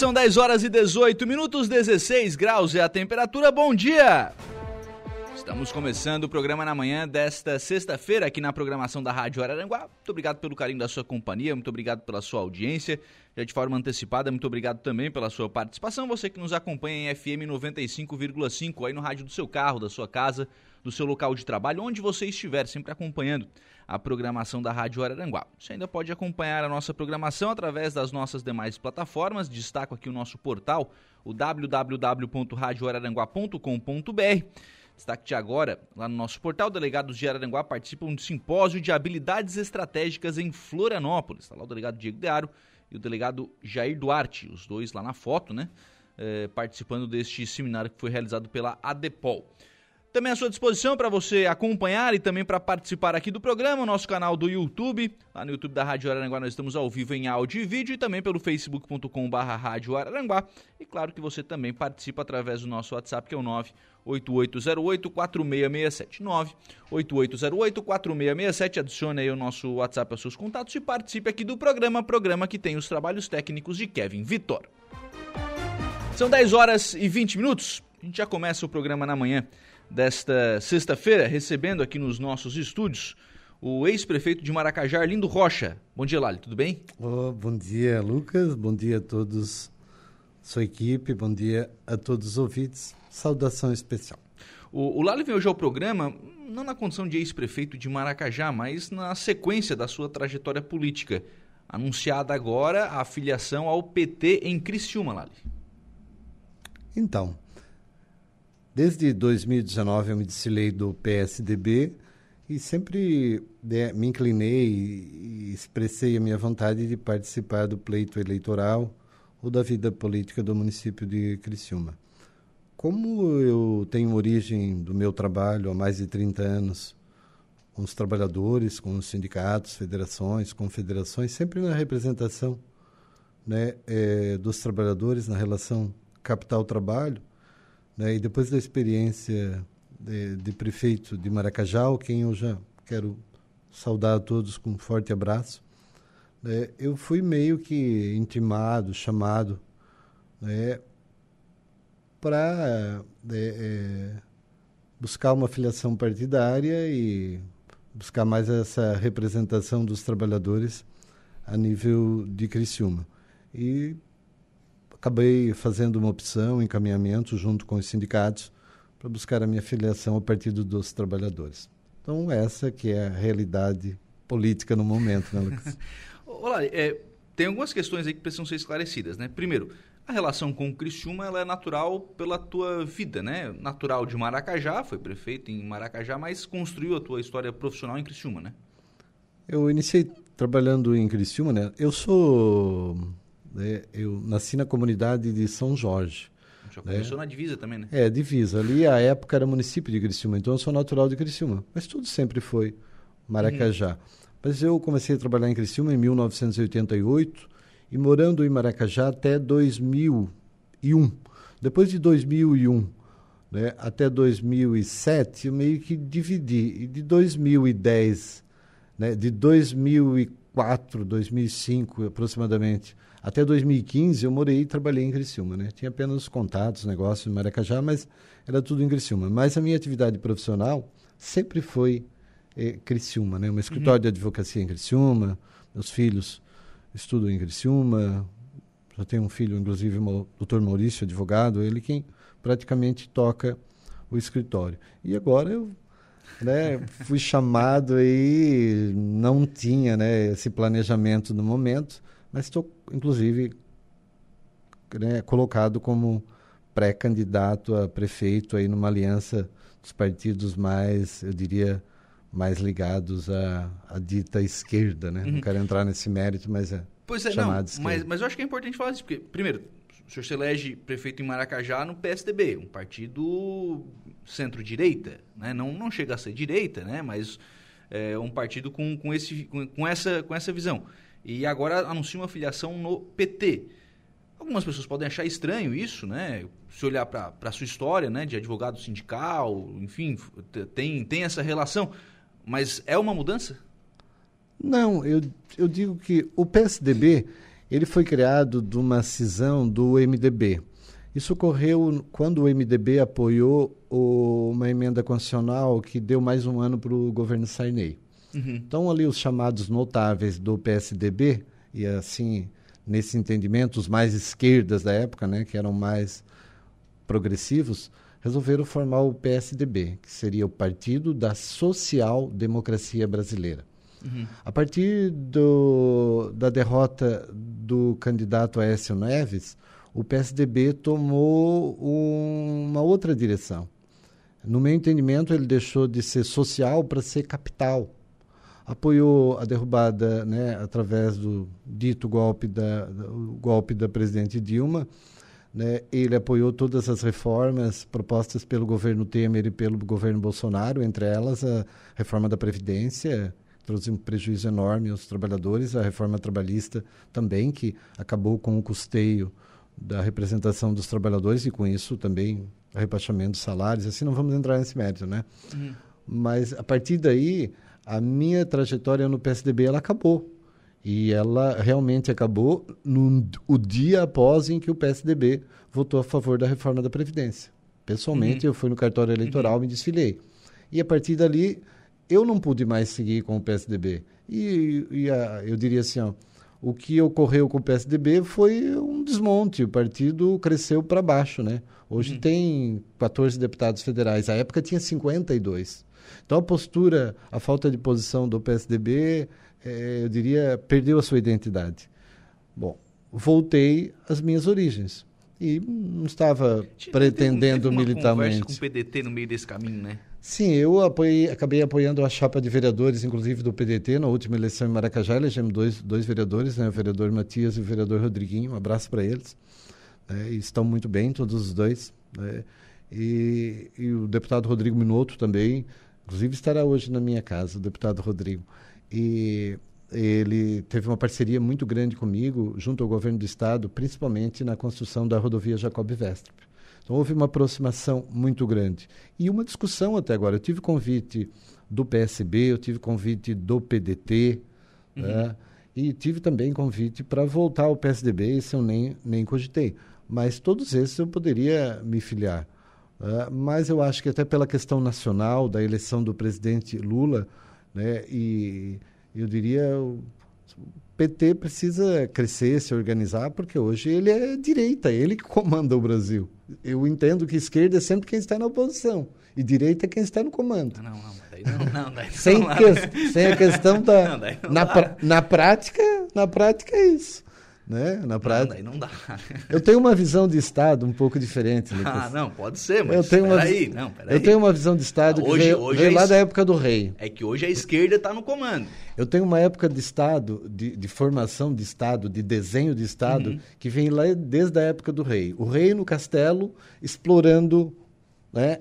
São 10 horas e 18 minutos, 16 graus é a temperatura. Bom dia! Estamos começando o programa na manhã desta sexta-feira aqui na programação da Rádio Araranguá. Muito obrigado pelo carinho da sua companhia, muito obrigado pela sua audiência. Já de forma antecipada, muito obrigado também pela sua participação. Você que nos acompanha em FM 95,5 aí no rádio do seu carro, da sua casa, do seu local de trabalho, onde você estiver, sempre acompanhando a programação da Rádio Araranguá. Você ainda pode acompanhar a nossa programação através das nossas demais plataformas. Destaco aqui o nosso portal, o www.radioararanguá.com.br. Destaque de agora, lá no nosso portal, delegados de Araranguá participam do simpósio de habilidades estratégicas em Florianópolis. Está lá o delegado Diego Dearo e o delegado Jair Duarte, os dois lá na foto, né? Eh, participando deste seminário que foi realizado pela ADEPOL. Também à sua disposição para você acompanhar e também para participar aqui do programa, o nosso canal do YouTube. Lá no YouTube da Rádio Araranguá nós estamos ao vivo em áudio e vídeo e também pelo facebook.com.br Rádio Araranguá. E claro que você também participa através do nosso WhatsApp, que é o 98808-4667. 98808-4667. Adicione aí o nosso WhatsApp aos seus contatos e participe aqui do programa, programa que tem os trabalhos técnicos de Kevin Vitor. São 10 horas e 20 minutos. A gente já começa o programa na manhã desta sexta-feira, recebendo aqui nos nossos estúdios o ex-prefeito de Maracajá, Lindo Rocha. Bom dia, Lali, tudo bem? Oh, bom dia, Lucas. Bom dia a todos, sua equipe. Bom dia a todos os ouvintes. Saudação especial. O, o Lali veio hoje ao programa não na condição de ex-prefeito de Maracajá, mas na sequência da sua trajetória política. Anunciada agora a filiação ao PT em Criciúma, Lali. Então, desde 2019 eu me desfilei do PSDB e sempre né, me inclinei e expressei a minha vontade de participar do pleito eleitoral ou da vida política do município de Criciúma. Como eu tenho origem do meu trabalho há mais de 30 anos com os trabalhadores, com os sindicatos, federações, confederações, sempre na representação né, é, dos trabalhadores na relação capital-trabalho, né, e depois da experiência de, de, prefeito de Maracajá, quem eu já quero saudar a todos com um forte abraço, né, eu fui meio que intimado, chamado né, para é, buscar uma filiação partidária e buscar mais essa representação dos trabalhadores a nível de Criciúma. E acabei fazendo uma opção, encaminhamento junto com os sindicatos para buscar a minha filiação ao Partido dos Trabalhadores. Então essa que é a realidade política no momento, né, Lucas? Olá, é, tem algumas questões aí que precisam ser esclarecidas, né? Primeiro, a relação com o Criciúma ela é natural pela tua vida, né? Natural de Maracajá, foi prefeito em Maracajá, mas construiu a tua história profissional em Criciúma, né? Eu iniciei trabalhando em Criciúma, né? Eu sou né? Eu nasci na comunidade de São Jorge. Já começou né? na divisa também, né? É, divisa. Ali, a época, era município de Criciúma. Então, eu sou natural de Criciúma. Mas tudo sempre foi Maracajá. Uhum. Mas eu comecei a trabalhar em Criciúma em 1988 e morando em Maracajá até 2001. Depois de 2001 né, até 2007, eu meio que dividi. E de 2010, né, de 2004, 2005 aproximadamente, até 2015 eu morei e trabalhei em Criciúma, né? Tinha apenas contatos, negócios em Maracajá, mas era tudo em Criciúma. Mas a minha atividade profissional sempre foi eh, Criciúma, né? Um escritório uhum. de advocacia em Criciúma, meus filhos estudam em Criciúma, já tenho um filho, inclusive, o doutor Maurício, advogado, ele quem praticamente toca o escritório. E agora eu né, fui chamado e não tinha né, esse planejamento no momento, mas estou, inclusive, né, colocado como pré-candidato a prefeito aí numa aliança dos partidos mais, eu diria, mais ligados à, à dita esquerda, né? Uhum. Não quero entrar nesse mérito, mas é Pois é, não, mas, mas eu acho que é importante falar isso, porque, primeiro, o senhor se elege prefeito em Maracajá no PSDB, um partido centro-direita, né? Não, não chega a ser direita, né? Mas é um partido com, com, esse, com, com, essa, com essa visão. E agora anuncia uma filiação no PT. Algumas pessoas podem achar estranho isso, né? Se olhar para a sua história, né? De advogado sindical, enfim, tem, tem essa relação. Mas é uma mudança? Não, eu, eu digo que o PSDB ele foi criado de uma cisão do MDB. Isso ocorreu quando o MDB apoiou o, uma emenda constitucional que deu mais um ano para o governo Sarney. Uhum. Então, ali, os chamados notáveis do PSDB, e assim, nesse entendimento, os mais esquerdas da época, né, que eram mais progressivos, resolveram formar o PSDB, que seria o Partido da Social Democracia Brasileira. Uhum. A partir do, da derrota do candidato Aécio Neves, o PSDB tomou um, uma outra direção. No meu entendimento, ele deixou de ser social para ser capital. Apoiou a derrubada, né, através do dito golpe da, do golpe da presidente Dilma. Né, ele apoiou todas as reformas propostas pelo governo Temer e pelo governo Bolsonaro, entre elas a reforma da Previdência, trouxe um prejuízo enorme aos trabalhadores, a reforma trabalhista também, que acabou com o custeio da representação dos trabalhadores e com isso também o rebaixamento dos salários, assim não vamos entrar nesse mérito, né? Uhum. Mas a partir daí, a minha trajetória no PSDB ela acabou. E ela realmente acabou no o dia após em que o PSDB votou a favor da reforma da Previdência. Pessoalmente, uhum. eu fui no cartório eleitoral, uhum. me desfilei. E a partir dali, eu não pude mais seguir com o PSDB. E, e a, eu diria assim, ó, o que ocorreu com o PSDB foi um desmonte. O partido cresceu para baixo, né? Hoje uhum. tem 14 deputados federais. A época tinha 52. Então a postura, a falta de posição do PSDB, é, eu diria, perdeu a sua identidade. Bom, voltei às minhas origens e não estava pretendendo teve, teve militarmente. com o PDT no meio desse caminho, né? Sim, eu apoiei, acabei apoiando a chapa de vereadores, inclusive do PDT, na última eleição em Maracajá. Elegemos dois, dois vereadores, né, o vereador Matias e o vereador Rodriguinho. Um abraço para eles. Né, estão muito bem, todos os dois. Né, e, e, o deputado Rodrigo Minotto também, inclusive estará hoje na minha casa, o deputado Rodrigo. E ele teve uma parceria muito grande comigo, junto ao governo do estado, principalmente na construção da rodovia Jacob Vestrup. Então houve uma aproximação muito grande. E uma discussão até agora. Eu tive convite do PSB, eu tive convite do PDT, uhum. né? e tive também convite para voltar ao PSDB, isso eu nem, nem cogitei. Mas todos esses eu poderia me filiar. Uh, mas eu acho que até pela questão nacional da eleição do presidente Lula, né, e eu diria o PT precisa crescer, se organizar, porque hoje ele é direita, ele que comanda o Brasil eu entendo que esquerda é sempre quem está na oposição e direita é quem está no comando. Não, não, daí não, não, daí sem, que, sem a questão da não, na, pra, na prática, na prática é isso. Né? Na prática. Não, não dá. eu tenho uma visão de Estado um pouco diferente. Lucas. Ah, não, pode ser, mas eu tenho uma, aí, não, Eu tenho uma visão de Estado que hoje, veio, hoje veio é lá da época do rei. É que hoje a esquerda está no comando. Eu tenho uma época de Estado, de, de formação de Estado, de desenho de Estado, uhum. que vem lá desde a época do rei. O rei no castelo explorando né,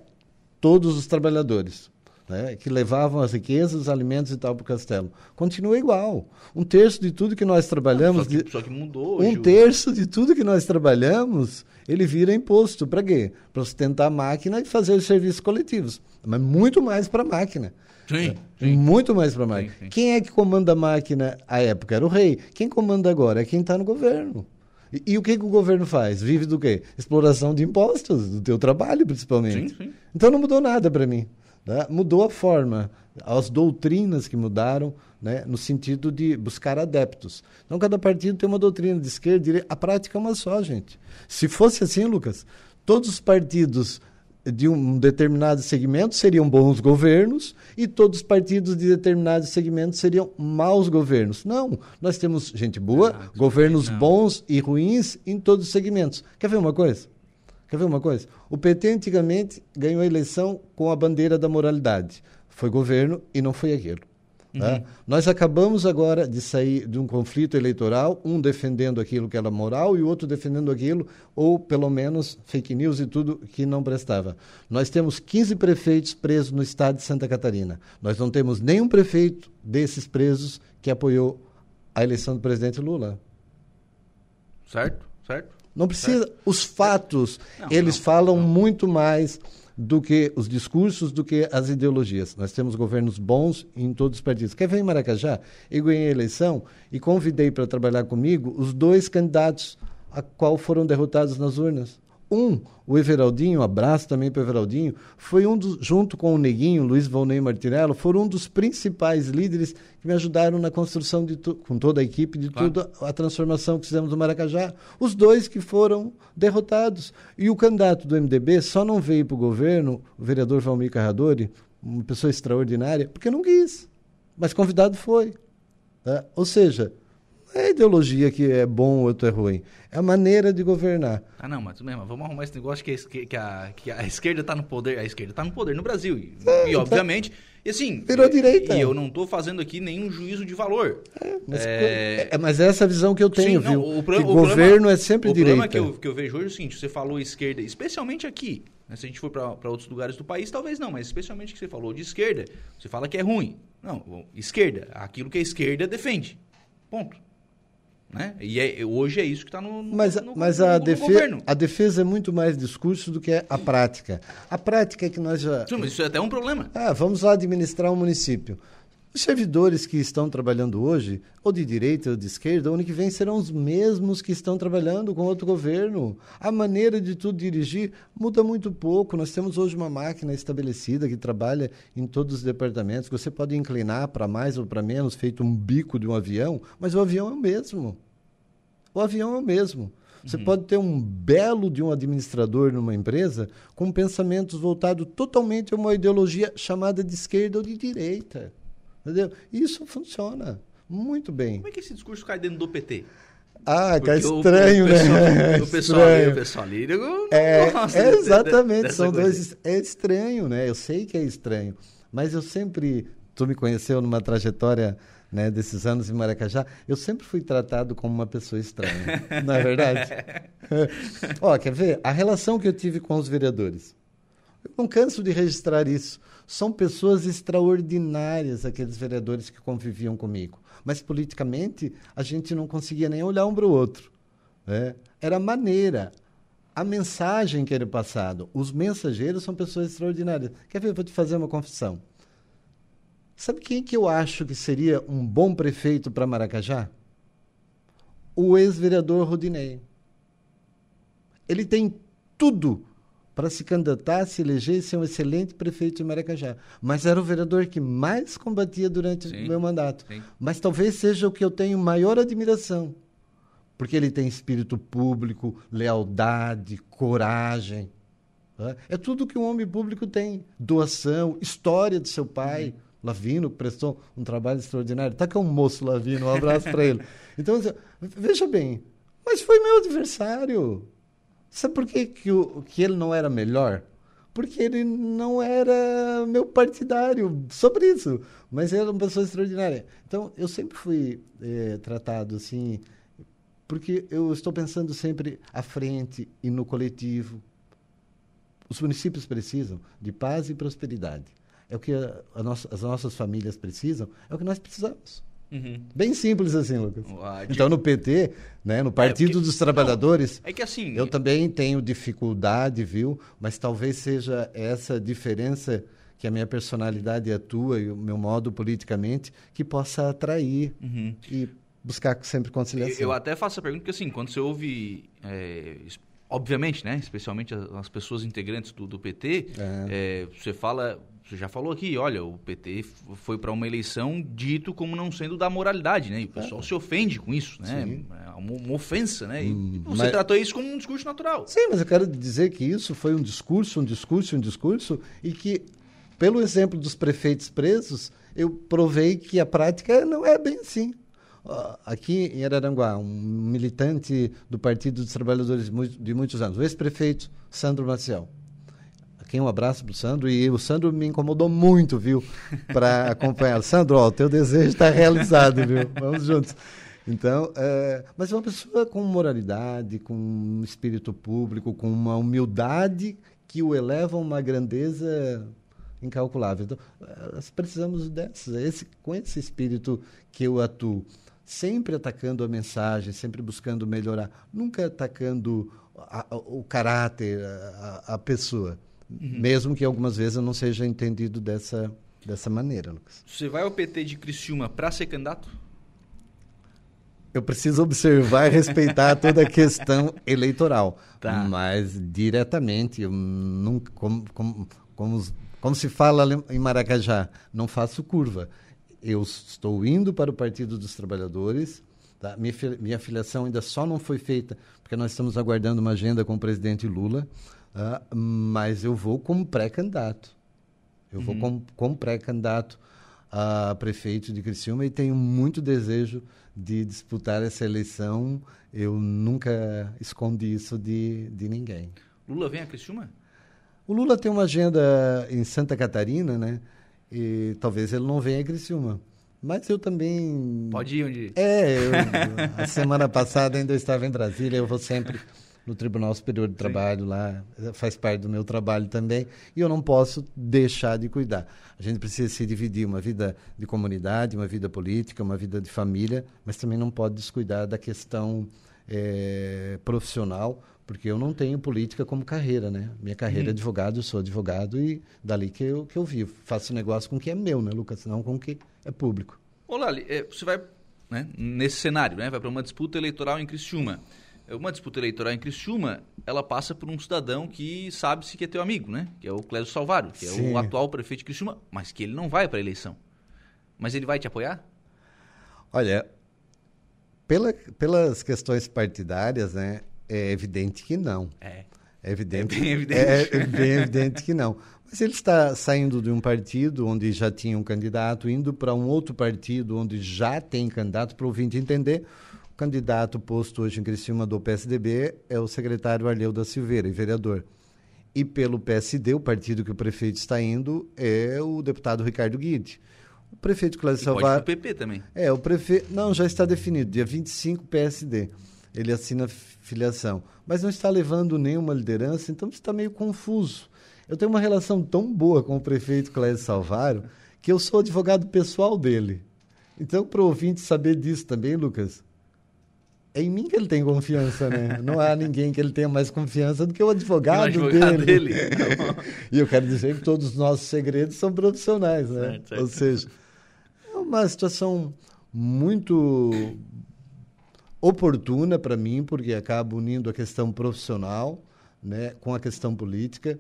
todos os trabalhadores né, que levavam as riquezas, os alimentos e tal para o castelo. Continua igual. Um terço de tudo que nós trabalhamos. Só que, só que mudou. Um terço de tudo que nós trabalhamos, ele vira imposto. Para quê? Para sustentar a máquina e fazer os serviços coletivos. Mas muito mais para a máquina. Sim, sim, Muito mais para a máquina. Sim, sim. Quem é que comanda a máquina à época? Era o rei. Quem comanda agora é quem está no governo. E, e, o que, que, o governo faz? Vive do quê? Exploração de impostos, do teu trabalho, principalmente. Então não mudou nada para mim. Né? Mudou a forma, as doutrinas que mudaram, né? no sentido de buscar adeptos. Então, cada partido tem uma doutrina de esquerda, direita. A prática é uma só, gente. Se fosse assim, Lucas, todos os partidos de um determinado segmento seriam bons governos e todos os partidos de determinados segmentos seriam maus governos. Não, nós temos gente boa, governos não. bons e ruins em todos os segmentos. Quer ver uma coisa? Quer ver uma coisa? O PT antigamente ganhou a eleição com a bandeira da moralidade. Foi governo e não foi aquilo. Tá? Uhum. Nós acabamos agora de sair de um conflito eleitoral, um defendendo aquilo que era moral e o outro defendendo aquilo, ou pelo menos fake news e tudo que não prestava. Nós temos 15 prefeitos presos no estado de Santa Catarina. Nós não temos nenhum prefeito desses presos que apoiou a eleição do presidente Lula. Certo, certo. Não precisa. Certo. Os fatos, não, eles não, falam não. muito mais do que os discursos, do que as ideologias. Nós temos governos bons em todos os partidos. Quer ver em Maracajá? Eu ganhei a eleição e convidei para trabalhar comigo os dois candidatos a qual foram derrotados nas urnas. Um, o Everaldinho, um abraço também para o Everaldinho, foi um dos, junto com o Neguinho, Luiz Volney Martinello, foram um dos principais líderes que me ajudaram na construção, de tu, com toda a equipe, de claro. toda a transformação que fizemos no Maracajá. Os dois que foram derrotados. E o candidato do MDB só não veio para o governo, o vereador Valmir Carradori, uma pessoa extraordinária, porque não quis. Mas convidado foi. Tá? Ou seja, não é ideologia que é bom ou outro é ruim. É a maneira de governar. Ah, não, mas mesmo, vamos arrumar esse negócio que a, que a, que a esquerda está no poder. A esquerda está no poder no Brasil. E, é, e tá. obviamente. Tá... E assim. Virou e, direita. E eu não estou fazendo aqui nenhum juízo de valor. É, mas, é... é mas é essa visão que eu tenho, Sim, viu? Não, o, pro, o governo problema, é sempre o direita. O problema que eu, que eu vejo hoje é o seguinte: você falou esquerda, especialmente aqui. Né, se a gente for para outros lugares do país, talvez não, mas especialmente que você falou de esquerda, você fala que é ruim. Não, esquerda, aquilo que a esquerda defende. Ponto. Né? E é, hoje é isso que está no, no, Mas, no, mas a, defesa, a defesa é muito mais discurso do que a prática. A prática é que nós já. Sim, mas isso é até um problema. Ah, vamos lá administrar um município. Os servidores que estão trabalhando hoje, ou de direita ou de esquerda, o ano que vem serão os mesmos que estão trabalhando com outro governo. A maneira de tudo dirigir muda muito pouco. Nós temos hoje uma máquina estabelecida que trabalha em todos os departamentos. Você pode inclinar para mais ou para menos, feito um bico de um avião, mas o avião é o mesmo. O avião é o mesmo. Você uhum. pode ter um belo de um administrador numa empresa com pensamentos voltados totalmente a uma ideologia chamada de esquerda ou de direita. Entendeu? Isso funciona muito bem. Como é que esse discurso cai dentro do PT? Ah, que é estranho, o, o pessoal, né? O pessoal, ali, o pessoal ali, é, é exatamente, são dois. É estranho, né? Eu sei que é estranho, mas eu sempre. Tu me conheceu numa trajetória né, desses anos em Maracajá, eu sempre fui tratado como uma pessoa estranha. não é verdade? Ó, quer ver? A relação que eu tive com os vereadores. Eu não canso de registrar isso. São pessoas extraordinárias, aqueles vereadores que conviviam comigo. Mas politicamente, a gente não conseguia nem olhar um para o outro. Né? Era a maneira, a mensagem que era passado. Os mensageiros são pessoas extraordinárias. Quer ver? Vou te fazer uma confissão. Sabe quem que eu acho que seria um bom prefeito para Maracajá? O ex-vereador Rodinei. Ele tem tudo para se candidatar, se eleger e ser um excelente prefeito de Maracajá. Mas era o vereador que mais combatia durante o meu mandato. Sim. Mas talvez seja o que eu tenho maior admiração. Porque ele tem espírito público, lealdade, coragem. É tudo que um homem público tem. Doação, história do seu pai. Uhum. Lavino, que prestou um trabalho extraordinário. Tá que é um moço Lavino, um abraço para ele. Então, assim, veja bem, mas foi meu adversário. Sabe por que, que, o, que ele não era melhor? Porque ele não era meu partidário, sobre isso. Mas ele era uma pessoa extraordinária. Então, eu sempre fui é, tratado assim, porque eu estou pensando sempre à frente e no coletivo. Os municípios precisam de paz e prosperidade. É o que a, a nossa, as nossas famílias precisam, é o que nós precisamos. Uhum. Bem simples assim, Lucas. Então, no PT, né, no Partido é, porque, dos Trabalhadores, não, é que assim, eu também tenho dificuldade, viu? Mas talvez seja essa diferença que a minha personalidade atua e o meu modo politicamente que possa atrair uhum. e buscar sempre conciliação. Eu até faço a pergunta porque, assim, quando você ouve... É, obviamente, né? Especialmente as, as pessoas integrantes do, do PT, é. É, você fala você já falou aqui, olha, o PT foi para uma eleição dito como não sendo da moralidade, né? E o pessoal é. se ofende com isso, né? Sim. É uma, uma, ofensa, né? E hum, você mas... tratou isso como um discurso natural. Sim, mas eu quero dizer que isso foi um discurso, um discurso, um discurso, e que, pelo exemplo dos prefeitos presos, eu provei que a prática não é bem assim. Aqui em Araranguá, um militante do Partido dos Trabalhadores de muitos anos, o ex-prefeito Sandro Maciel Aqui um abraço pro Sandro. E o Sandro me incomodou muito, viu? Para acompanhar. Sandro, ó, o teu desejo está realizado, viu? Vamos juntos. Então, é, mas é uma pessoa com moralidade, com um espírito público, com uma humildade que o eleva a uma grandeza incalculável. Então, nós precisamos dessas, esse, com esse espírito que eu atuo, sempre atacando a mensagem, sempre buscando melhorar, nunca atacando a, a, o caráter, a, a pessoa, uhum. mesmo que algumas vezes eu não seja entendido dessa, dessa maneira, Lucas. Você vai ao PT de Criciúma para ser candidato? eu preciso observar e respeitar toda a questão eleitoral. Tá. Mas diretamente, eu nunca, como, como, como, como se fala em Maracajá, não faço curva. Eu estou indo para o Partido dos Trabalhadores. Tá? Minha, minha filiação ainda só não foi feita, porque nós estamos aguardando uma agenda com o presidente Lula. Tá? Mas eu vou como pré-candidato. Eu uhum. vou como, como pré-candidato a prefeito de Criciúma e tenho muito desejo de disputar essa eleição. Eu nunca escondi isso de, de ninguém. Lula vem a Criciúma? O Lula tem uma agenda em Santa Catarina, né? E talvez ele não venha a Criciúma. Mas eu também. Pode ir onde? É, eu, a semana passada ainda eu estava em Brasília, eu vou sempre no Tribunal Superior de Trabalho Sim. lá, faz parte do meu trabalho também, e eu não posso deixar de cuidar. A gente precisa se dividir uma vida de comunidade, uma vida política, uma vida de família, mas também não pode descuidar da questão é, profissional, porque eu não tenho política como carreira, né? Minha carreira é advogado, eu sou advogado e dali que eu, que eu vivo. Faço negócio com o que é meu, né, Lucas? Não com o que é público. Olá, é, você vai, né, nesse cenário, né, vai para uma disputa eleitoral em Criciúma uma disputa eleitoral em Criciúma, ela passa por um cidadão que sabe-se que é teu amigo, né? Que é o Clésio Salvaro, que Sim. é o atual prefeito de Criciúma, mas que ele não vai para a eleição. Mas ele vai te apoiar? Olha, pela, pelas questões partidárias, né, é evidente que não. É. É evidente, é bem evidente. É, é bem evidente que não. Mas ele está saindo de um partido onde já tinha um candidato, indo para um outro partido onde já tem candidato, para o ouvinte entender candidato posto hoje em Criciúma do PSDB é o secretário Arleu da Silveira, e vereador. E pelo PSD, o partido que o prefeito está indo, é o deputado Ricardo Guide. O prefeito Cláudio Salvar... Pode PP também. É, o prefeito... Não, já está definido, dia 25 PSD. Ele assina filiação. Mas não está levando nenhuma liderança, então está meio confuso. Eu tenho uma relação tão boa com o prefeito Cláudio Salvaro que eu sou advogado pessoal dele. Então, para o ouvinte saber disso também, Lucas, é em mim que ele tem confiança, né? Não há ninguém que ele tenha mais confiança do que o advogado, advogado dele. dele. e eu quero dizer que todos os nossos segredos são profissionais, né? Certo, certo. Ou seja, é uma situação muito oportuna para mim, porque acaba unindo a questão profissional né, com a questão política.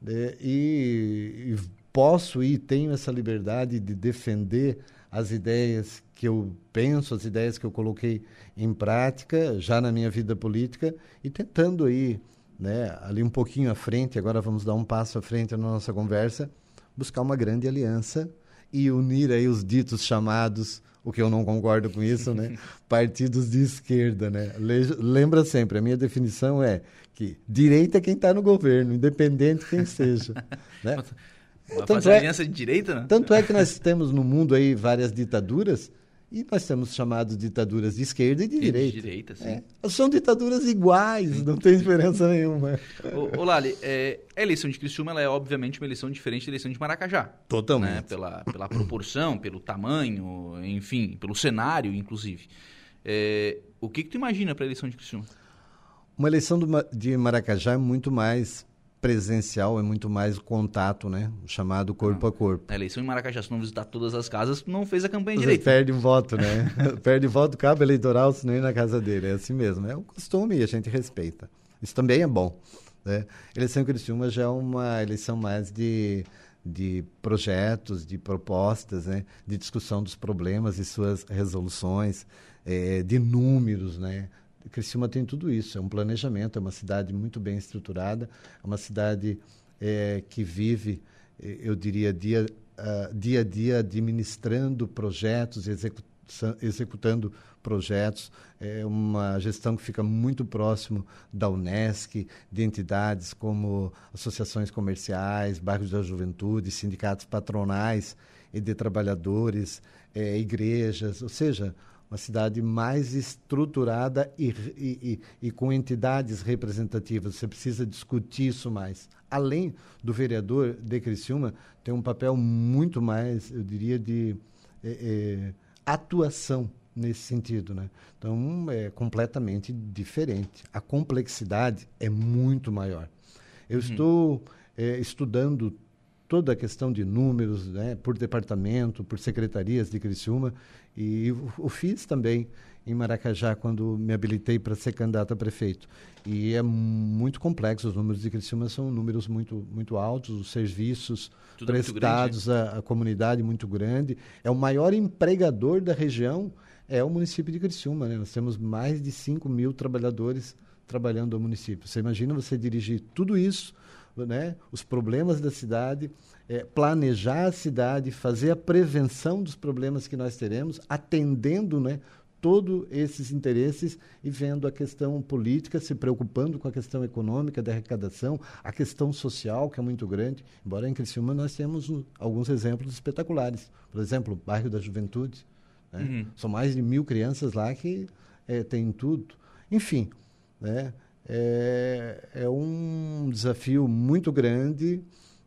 Né, e, e posso e tenho essa liberdade de defender as ideias que eu penso, as ideias que eu coloquei em prática já na minha vida política e tentando aí, né, ali um pouquinho à frente, agora vamos dar um passo à frente na nossa conversa, buscar uma grande aliança e unir aí os ditos chamados, o que eu não concordo com isso, né, partidos de esquerda, né? Lembra sempre, a minha definição é que direita é quem está no governo, independente quem seja, né? Tanto é, aliança de direita, né? Tanto é que nós temos no mundo aí várias ditaduras e nós temos chamados ditaduras de esquerda e de e direita. De direita, sim. É, são ditaduras iguais, não tem diferença nenhuma. Ô, ô Lali, é, a eleição de Criciúma ela é obviamente uma eleição diferente da eleição de Maracajá. Totalmente. Né? Pela, pela proporção, pelo tamanho, enfim, pelo cenário, inclusive. É, o que, que tu imagina para a eleição de Criciúma? Uma eleição do, de Maracajá é muito mais presencial, é muito mais contato, né? chamado corpo a corpo. A eleição em Maracajá, se não visitar todas as casas, não fez a campanha Você direito. perde um voto, né? perde voto, cabo eleitoral, se não ir na casa dele. É assim mesmo. É um costume e a gente respeita. Isso também é bom. Né? Eleição em Criciúma já é uma eleição mais de, de projetos, de propostas, né? de discussão dos problemas e suas resoluções, é, de números, né? Criciúma tem tudo isso, é um planejamento, é uma cidade muito bem estruturada, é uma cidade é, que vive, é, eu diria, dia, uh, dia a dia administrando projetos, execu executando projetos, é uma gestão que fica muito próximo da Unesc, de entidades como associações comerciais, bairros da juventude, sindicatos patronais e de trabalhadores, é, igrejas, ou seja, uma cidade mais estruturada e, e, e, e, com entidades representativas. Você precisa discutir isso mais. Além do vereador de Criciúma, tem um papel muito mais, eu diria, de é, é, atuação nesse sentido. Né? Então, é completamente diferente. A complexidade é muito maior. Eu uhum. estou é, estudando toda a questão de números, né, por departamento, por secretarias de Criciúma, e o, o fiz também em Maracajá quando me habilitei para ser candidato a prefeito. E é muito complexo, os números de Criciúma são números muito, muito altos, os serviços Tudo prestados à, à comunidade muito grande. É o maior empregador da região, é o município de Criciúma. Né? Nós temos mais de 5 mil trabalhadores trabalhando no município. Você imagina você dirigir tudo isso né, os problemas da cidade, é, planejar a cidade, fazer a prevenção dos problemas que nós teremos, atendendo né, todos esses interesses e vendo a questão política, se preocupando com a questão econômica da arrecadação, a questão social, que é muito grande. Embora em Criciúma nós temos alguns exemplos espetaculares. Por exemplo, o bairro da Juventude. Né? Uhum. São mais de mil crianças lá que é, têm tudo. Enfim, né? É, é um desafio muito grande,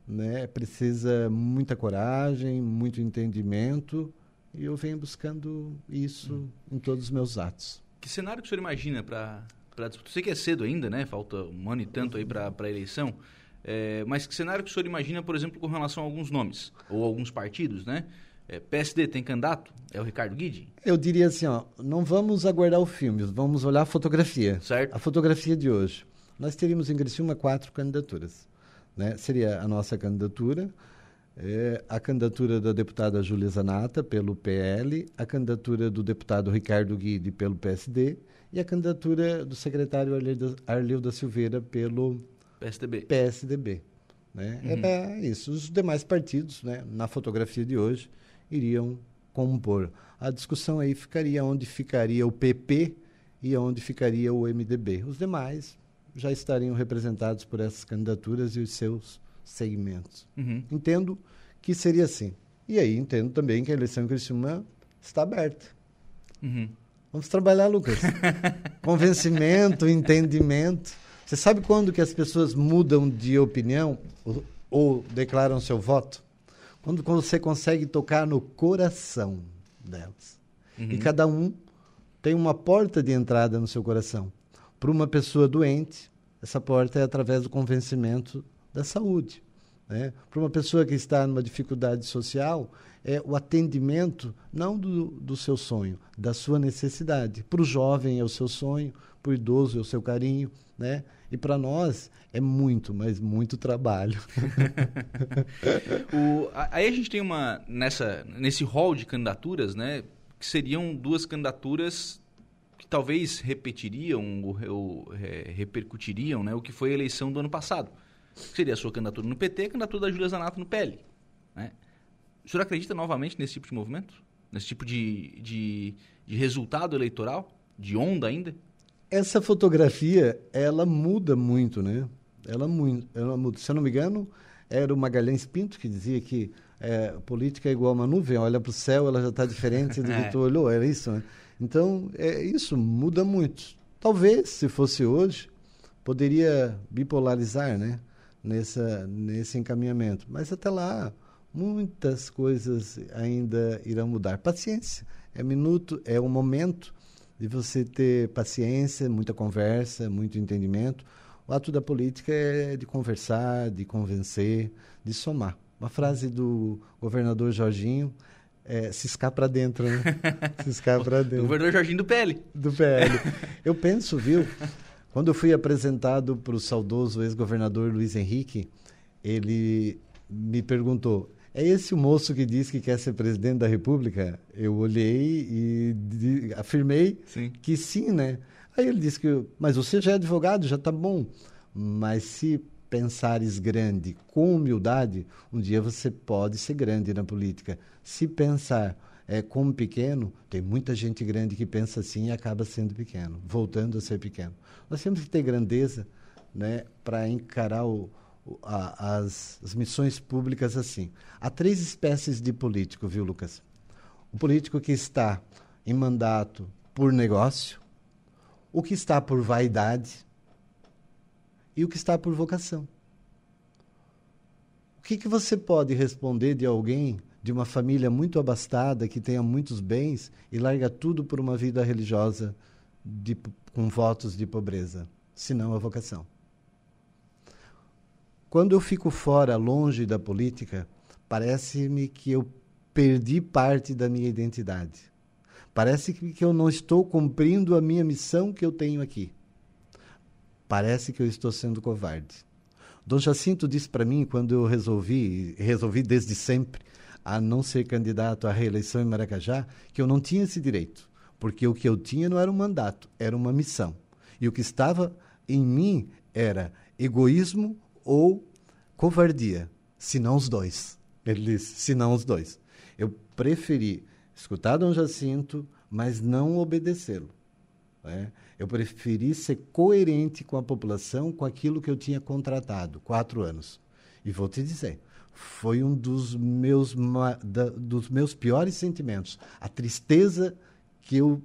né? precisa muita coragem, muito entendimento, e eu venho buscando isso hum. em todos os meus atos. Que cenário que o senhor imagina para a disputa? Sei que é cedo ainda, né? Falta um ano e tanto aí para a eleição. É, mas que cenário que o senhor imagina, por exemplo, com relação a alguns nomes ou alguns partidos, né? É, PSD tem candidato? É o Ricardo Guidi? Eu diria assim, ó, não vamos aguardar o filme, vamos olhar a fotografia. Certo. A fotografia de hoje. Nós teríamos em Criciúma quatro candidaturas. Né? Seria a nossa candidatura, é, a candidatura da deputada Júlia Zanata, pelo PL, a candidatura do deputado Ricardo Guidi, pelo PSD, e a candidatura do secretário Arleu da Silveira, pelo PSDB. PSDB. Né? Uhum. Era isso. Os demais partidos, né, na fotografia de hoje, iriam compor. A discussão aí ficaria onde ficaria o PP e onde ficaria o MDB. Os demais já estariam representados por essas candidaturas e os seus segmentos. Uhum. Entendo que seria assim. E aí entendo também que a eleição em Criciúma está aberta. Uhum. Vamos trabalhar, Lucas. Convencimento, entendimento. Você sabe quando que as pessoas mudam de opinião ou, ou declaram seu voto? Quando, quando você consegue tocar no coração delas. Uhum. E cada um tem uma porta de entrada no seu coração. Para uma pessoa doente, essa porta é através do convencimento da saúde. Né? Para uma pessoa que está numa dificuldade social, é o atendimento não do, do seu sonho, da sua necessidade. Para o jovem é o seu sonho, para o idoso é o seu carinho, né? E para nós é muito, mas muito trabalho. o, aí a gente tem uma nessa nesse hall de candidaturas, né? Que seriam duas candidaturas que talvez repetiriam ou, ou é, repercutiriam, né? O que foi a eleição do ano passado. Seria a sua candidatura no PT, a candidatura da Júlia Zanato no PL, né? O senhor acredita novamente nesse tipo de movimento? Nesse tipo de, de, de resultado eleitoral? De onda ainda? Essa fotografia, ela muda muito, né? Ela, ela muda. Se eu não me engano, era o Magalhães Pinto que dizia que é, política é igual uma nuvem, olha para o céu, ela já está diferente do que é. tu olhou, era isso, né? Então, é, isso muda muito. Talvez, se fosse hoje, poderia bipolarizar, né? Nessa, nesse encaminhamento. Mas até lá, muitas coisas ainda irão mudar. Paciência. É minuto, é um momento de você ter paciência, muita conversa, muito entendimento. O ato da política é de conversar, de convencer, de somar. Uma frase do governador Jorginho é ciscar para dentro, né? Ciscar para dentro. governador Jorginho do PL. Do PL. Eu penso, viu? Quando eu fui apresentado para o saudoso ex-governador Luiz Henrique, ele me perguntou: é esse o moço que diz que quer ser presidente da República? Eu olhei e de, afirmei sim. que sim, né? Aí ele disse que, mas você já é advogado, já está bom. Mas se pensares grande, com humildade, um dia você pode ser grande na política. Se pensar é, como pequeno, tem muita gente grande que pensa assim e acaba sendo pequeno, voltando a ser pequeno. Nós temos que ter grandeza né, para encarar o, a, as, as missões públicas assim. Há três espécies de político, viu, Lucas? O político que está em mandato por negócio, o que está por vaidade e o que está por vocação. O que, que você pode responder de alguém de uma família muito abastada, que tenha muitos bens e larga tudo por uma vida religiosa de, com votos de pobreza, senão a vocação? Quando eu fico fora, longe da política, parece-me que eu perdi parte da minha identidade. Parece que eu não estou cumprindo a minha missão que eu tenho aqui. Parece que eu estou sendo covarde. Dom Jacinto disse para mim, quando eu resolvi, resolvi desde sempre, a não ser candidato à reeleição em Maracajá, que eu não tinha esse direito. Porque o que eu tinha não era um mandato, era uma missão. E o que estava em mim era egoísmo ou covardia, se não os dois. Ele disse, se não os dois. Eu preferi escutar Dom Jacinto, mas não obedecê-lo. Né? Eu preferi ser coerente com a população, com aquilo que eu tinha contratado, quatro anos. E vou te dizer, foi um dos meus, da, dos meus piores sentimentos. A tristeza que eu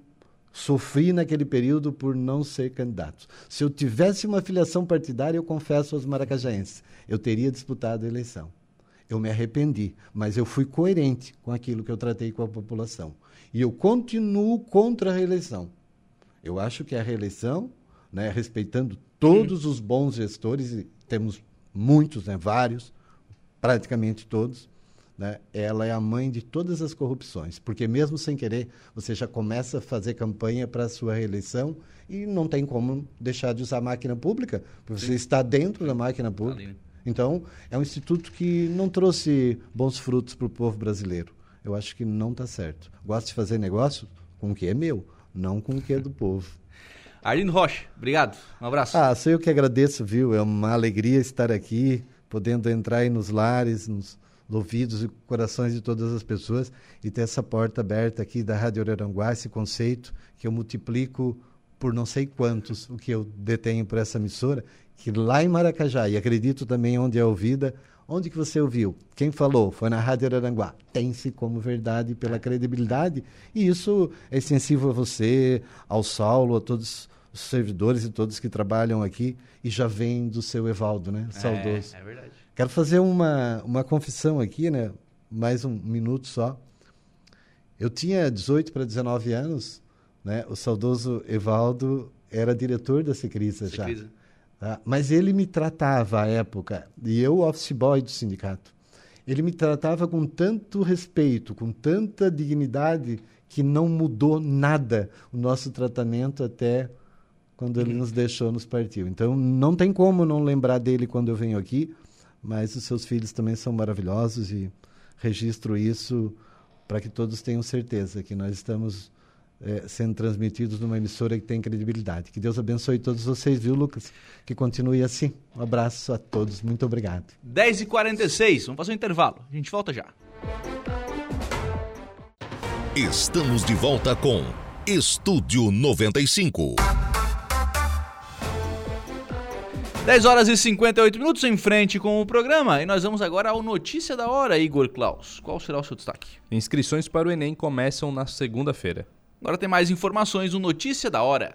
sofri naquele período por não ser candidato. Se eu tivesse uma filiação partidária, eu confesso aos maracajaenses, eu teria disputado a eleição. Eu me arrependi, mas eu fui coerente com aquilo que eu tratei com a população. E eu continuo contra a reeleição. Eu acho que a reeleição, né, respeitando todos os bons gestores, e temos muitos, né, vários, praticamente todos, né, ela é a mãe de todas as corrupções, porque mesmo sem querer, você já começa a fazer campanha para a sua reeleição e não tem como deixar de usar a máquina pública, porque você está dentro da máquina pública. Então, é um instituto que não trouxe bons frutos para o povo brasileiro. Eu acho que não está certo. Gosto de fazer negócio com o que é meu, não com o que é do povo. Arlindo Rocha, obrigado. Um abraço. Ah, sou eu que agradeço, viu? É uma alegria estar aqui, podendo entrar aí nos lares, nos ouvidos e corações de todas as pessoas e ter essa porta aberta aqui da Rádio Araranguá, esse conceito que eu multiplico por não sei quantos o que eu detenho por essa emissora, que lá em Maracajá, e acredito também onde é ouvida, onde que você ouviu? Quem falou? Foi na Rádio Araranguá. Tem-se como verdade pela credibilidade, e isso é extensivo a você, ao Saulo, a todos os servidores e todos que trabalham aqui, e já vem do seu Evaldo, né? Saudoso. É, é verdade. Quero fazer uma, uma confissão aqui, né? Mais um minuto só. Eu tinha 18 para 19 anos, né? O saudoso Evaldo era diretor da Secrisa já. Tá? Mas ele me tratava à época, e eu office boy do sindicato, ele me tratava com tanto respeito, com tanta dignidade, que não mudou nada o nosso tratamento até quando ele nos deixou, nos partiu. Então, não tem como não lembrar dele quando eu venho aqui, mas os seus filhos também são maravilhosos e registro isso para que todos tenham certeza que nós estamos é, sendo transmitidos numa emissora que tem credibilidade. Que Deus abençoe todos vocês, viu, Lucas? Que continue assim. Um abraço a todos. Muito obrigado. 10h46, vamos fazer um intervalo. A gente volta já. Estamos de volta com Estúdio 95. 10 horas e 58 minutos em frente com o programa e nós vamos agora ao Notícia da Hora, Igor Klaus. Qual será o seu destaque? Inscrições para o Enem começam na segunda-feira. Agora tem mais informações no Notícia da Hora.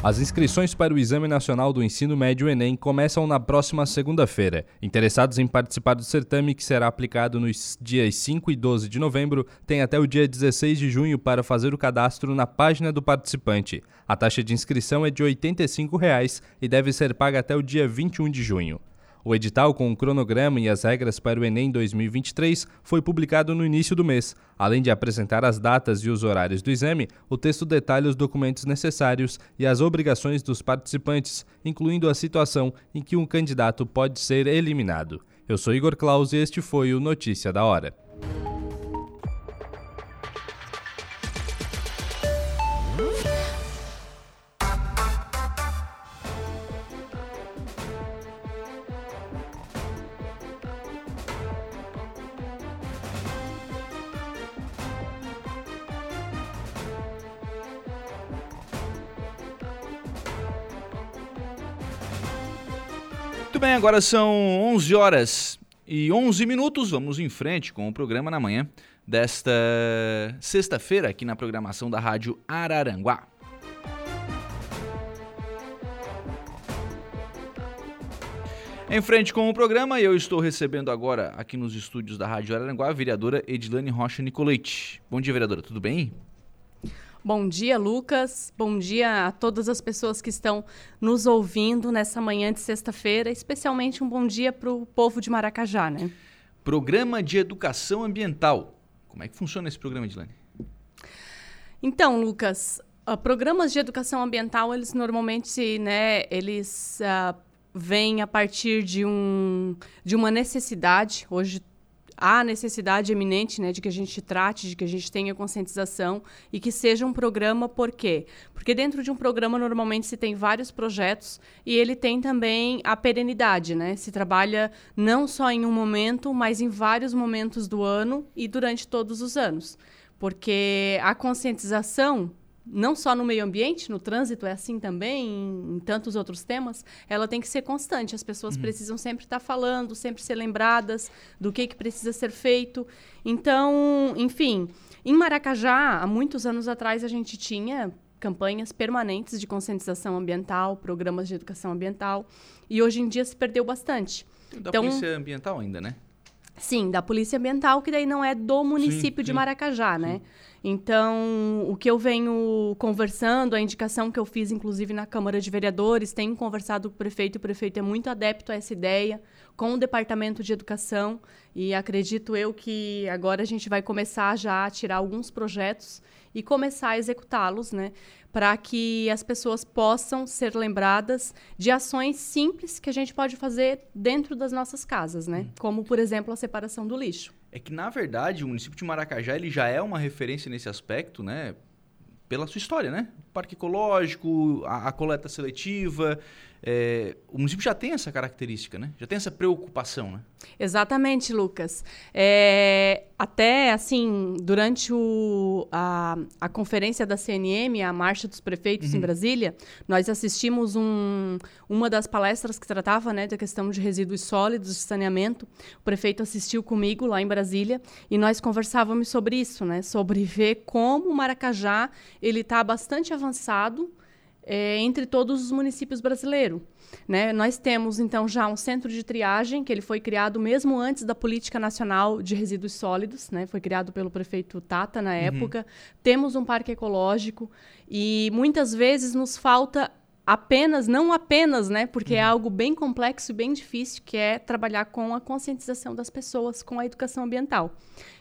As inscrições para o Exame Nacional do Ensino Médio Enem começam na próxima segunda-feira. Interessados em participar do certame, que será aplicado nos dias 5 e 12 de novembro, têm até o dia 16 de junho para fazer o cadastro na página do participante. A taxa de inscrição é de 85 reais e deve ser paga até o dia 21 de junho. O edital com o cronograma e as regras para o Enem 2023 foi publicado no início do mês. Além de apresentar as datas e os horários do exame, o texto detalha os documentos necessários e as obrigações dos participantes, incluindo a situação em que um candidato pode ser eliminado. Eu sou Igor Claus e este foi o Notícia da Hora. Agora são 11 horas e 11 minutos. Vamos em frente com o programa na manhã desta sexta-feira aqui na programação da Rádio Araranguá. Em frente com o programa, eu estou recebendo agora aqui nos estúdios da Rádio Araranguá a vereadora Edilane Rocha Nicolete. Bom dia, vereadora, tudo bem? Bom dia, Lucas. Bom dia a todas as pessoas que estão nos ouvindo nessa manhã de sexta-feira. Especialmente um bom dia para o povo de Maracajá, né? Programa de Educação Ambiental. Como é que funciona esse programa, Edilane? Então, Lucas, uh, programas de educação ambiental, eles normalmente, né, eles uh, vêm a partir de, um, de uma necessidade. Hoje há necessidade eminente né, de que a gente trate, de que a gente tenha conscientização e que seja um programa, por quê? Porque dentro de um programa normalmente se tem vários projetos e ele tem também a perenidade, né? Se trabalha não só em um momento, mas em vários momentos do ano e durante todos os anos. Porque a conscientização não só no meio ambiente, no trânsito é assim também, em, em tantos outros temas, ela tem que ser constante. As pessoas uhum. precisam sempre estar falando, sempre ser lembradas do que, que precisa ser feito. Então, enfim, em Maracajá, há muitos anos atrás, a gente tinha campanhas permanentes de conscientização ambiental, programas de educação ambiental, e hoje em dia se perdeu bastante. Da então, polícia ambiental ainda, né? Sim, da polícia ambiental, que daí não é do município sim, de Maracajá, sim, né? Sim. Então, o que eu venho conversando, a indicação que eu fiz, inclusive, na Câmara de Vereadores, tenho conversado com o prefeito, o prefeito é muito adepto a essa ideia, com o Departamento de Educação, e acredito eu que agora a gente vai começar já a tirar alguns projetos e começar a executá-los, né? Para que as pessoas possam ser lembradas de ações simples que a gente pode fazer dentro das nossas casas, né? Hum. Como, por exemplo, a separação do lixo é que, na verdade, o município de Maracajá ele já é uma referência nesse aspecto, né? Pela sua história, né? Parque ecológico, a, a coleta seletiva, é, o município já tem essa característica, né? Já tem essa preocupação, né? Exatamente, Lucas. É, até, assim, durante o, a, a conferência da CNM, a Marcha dos Prefeitos uhum. em Brasília, nós assistimos um, uma das palestras que tratava né, da questão de resíduos sólidos, de saneamento. O prefeito assistiu comigo lá em Brasília e nós conversávamos sobre isso, né? Sobre ver como o Maracajá ele está bastante avançado é, entre todos os municípios brasileiros. Né? Nós temos, então, já um centro de triagem, que ele foi criado mesmo antes da Política Nacional de Resíduos Sólidos, né? foi criado pelo prefeito Tata na uhum. época. Temos um parque ecológico e muitas vezes nos falta apenas, não apenas, né, porque é uhum. é algo bem complexo e bem difícil, que é trabalhar com a conscientização das pessoas, com a educação ambiental.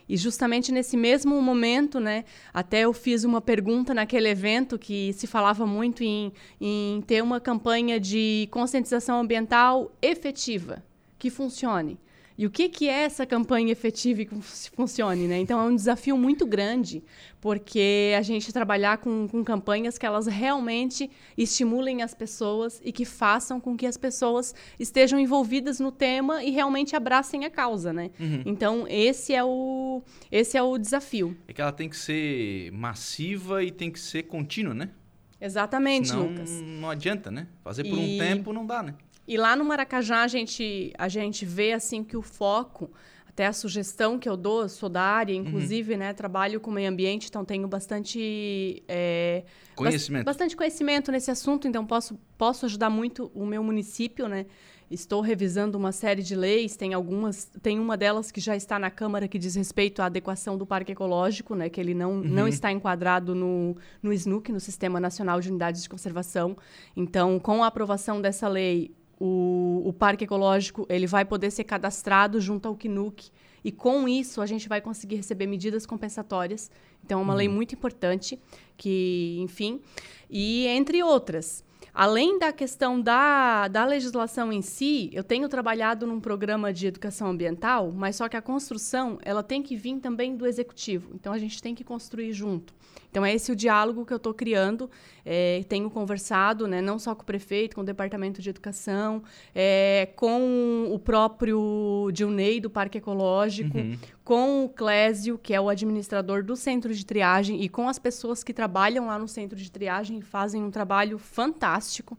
E justamente nesse mesmo momento, né, até eu fiz uma pergunta naquele evento que se falava muito em, em ter uma campanha de conscientização ambiental efetiva, que funcione. E o que, que é essa campanha efetiva e que funcione? Né? Então, é um desafio muito grande, porque a gente trabalhar com, com campanhas que elas realmente estimulem as pessoas e que façam com que as pessoas estejam envolvidas no tema e realmente abracem a causa. Né? Uhum. Então, esse é, o, esse é o desafio. É que ela tem que ser massiva e tem que ser contínua, né? Exatamente, Senão, Lucas. Não adianta, né? Fazer por e... um tempo não dá, né? E lá no Maracajá a gente, a gente vê assim que o foco, até a sugestão que eu dou, sou da área, uhum. inclusive, uhum. né, trabalho com meio ambiente, então tenho bastante é, conhecimento. bastante conhecimento nesse assunto, então posso, posso ajudar muito o meu município, né? Estou revisando uma série de leis, tem algumas, tem uma delas que já está na Câmara que diz respeito à adequação do parque ecológico, né, que ele não, uhum. não está enquadrado no, no SNUC, no Sistema Nacional de Unidades de Conservação. Então, com a aprovação dessa lei, o, o parque ecológico ele vai poder ser cadastrado junto ao CNUC e com isso a gente vai conseguir receber medidas compensatórias. Então é uma uhum. lei muito importante que, enfim, e entre outras. Além da questão da, da legislação em si, eu tenho trabalhado num programa de educação ambiental, mas só que a construção ela tem que vir também do executivo. Então a gente tem que construir junto. Então, é esse o diálogo que eu estou criando. É, tenho conversado, né, não só com o prefeito, com o departamento de educação, é, com o próprio Dilney do Parque Ecológico, uhum. com o Clésio, que é o administrador do centro de triagem, e com as pessoas que trabalham lá no centro de triagem e fazem um trabalho fantástico.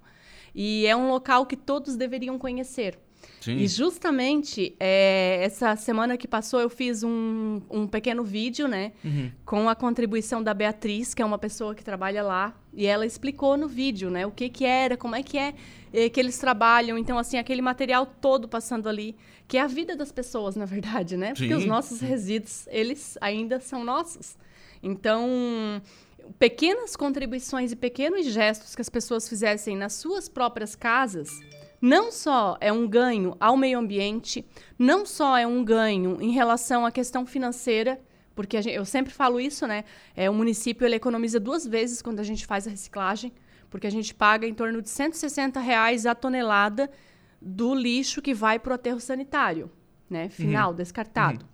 E é um local que todos deveriam conhecer. Sim. E justamente é, essa semana que passou eu fiz um, um pequeno vídeo, né? Uhum. Com a contribuição da Beatriz, que é uma pessoa que trabalha lá. E ela explicou no vídeo, né? O que que era, como é que é, é que eles trabalham. Então, assim, aquele material todo passando ali. Que é a vida das pessoas, na verdade, né? Porque Sim. os nossos resíduos, eles ainda são nossos. Então pequenas contribuições e pequenos gestos que as pessoas fizessem nas suas próprias casas não só é um ganho ao meio ambiente, não só é um ganho em relação à questão financeira, porque gente, eu sempre falo isso, né? É, o município ele economiza duas vezes quando a gente faz a reciclagem, porque a gente paga em torno de 160 reais a tonelada do lixo que vai para o aterro sanitário, né? Final, uhum. descartado. Uhum.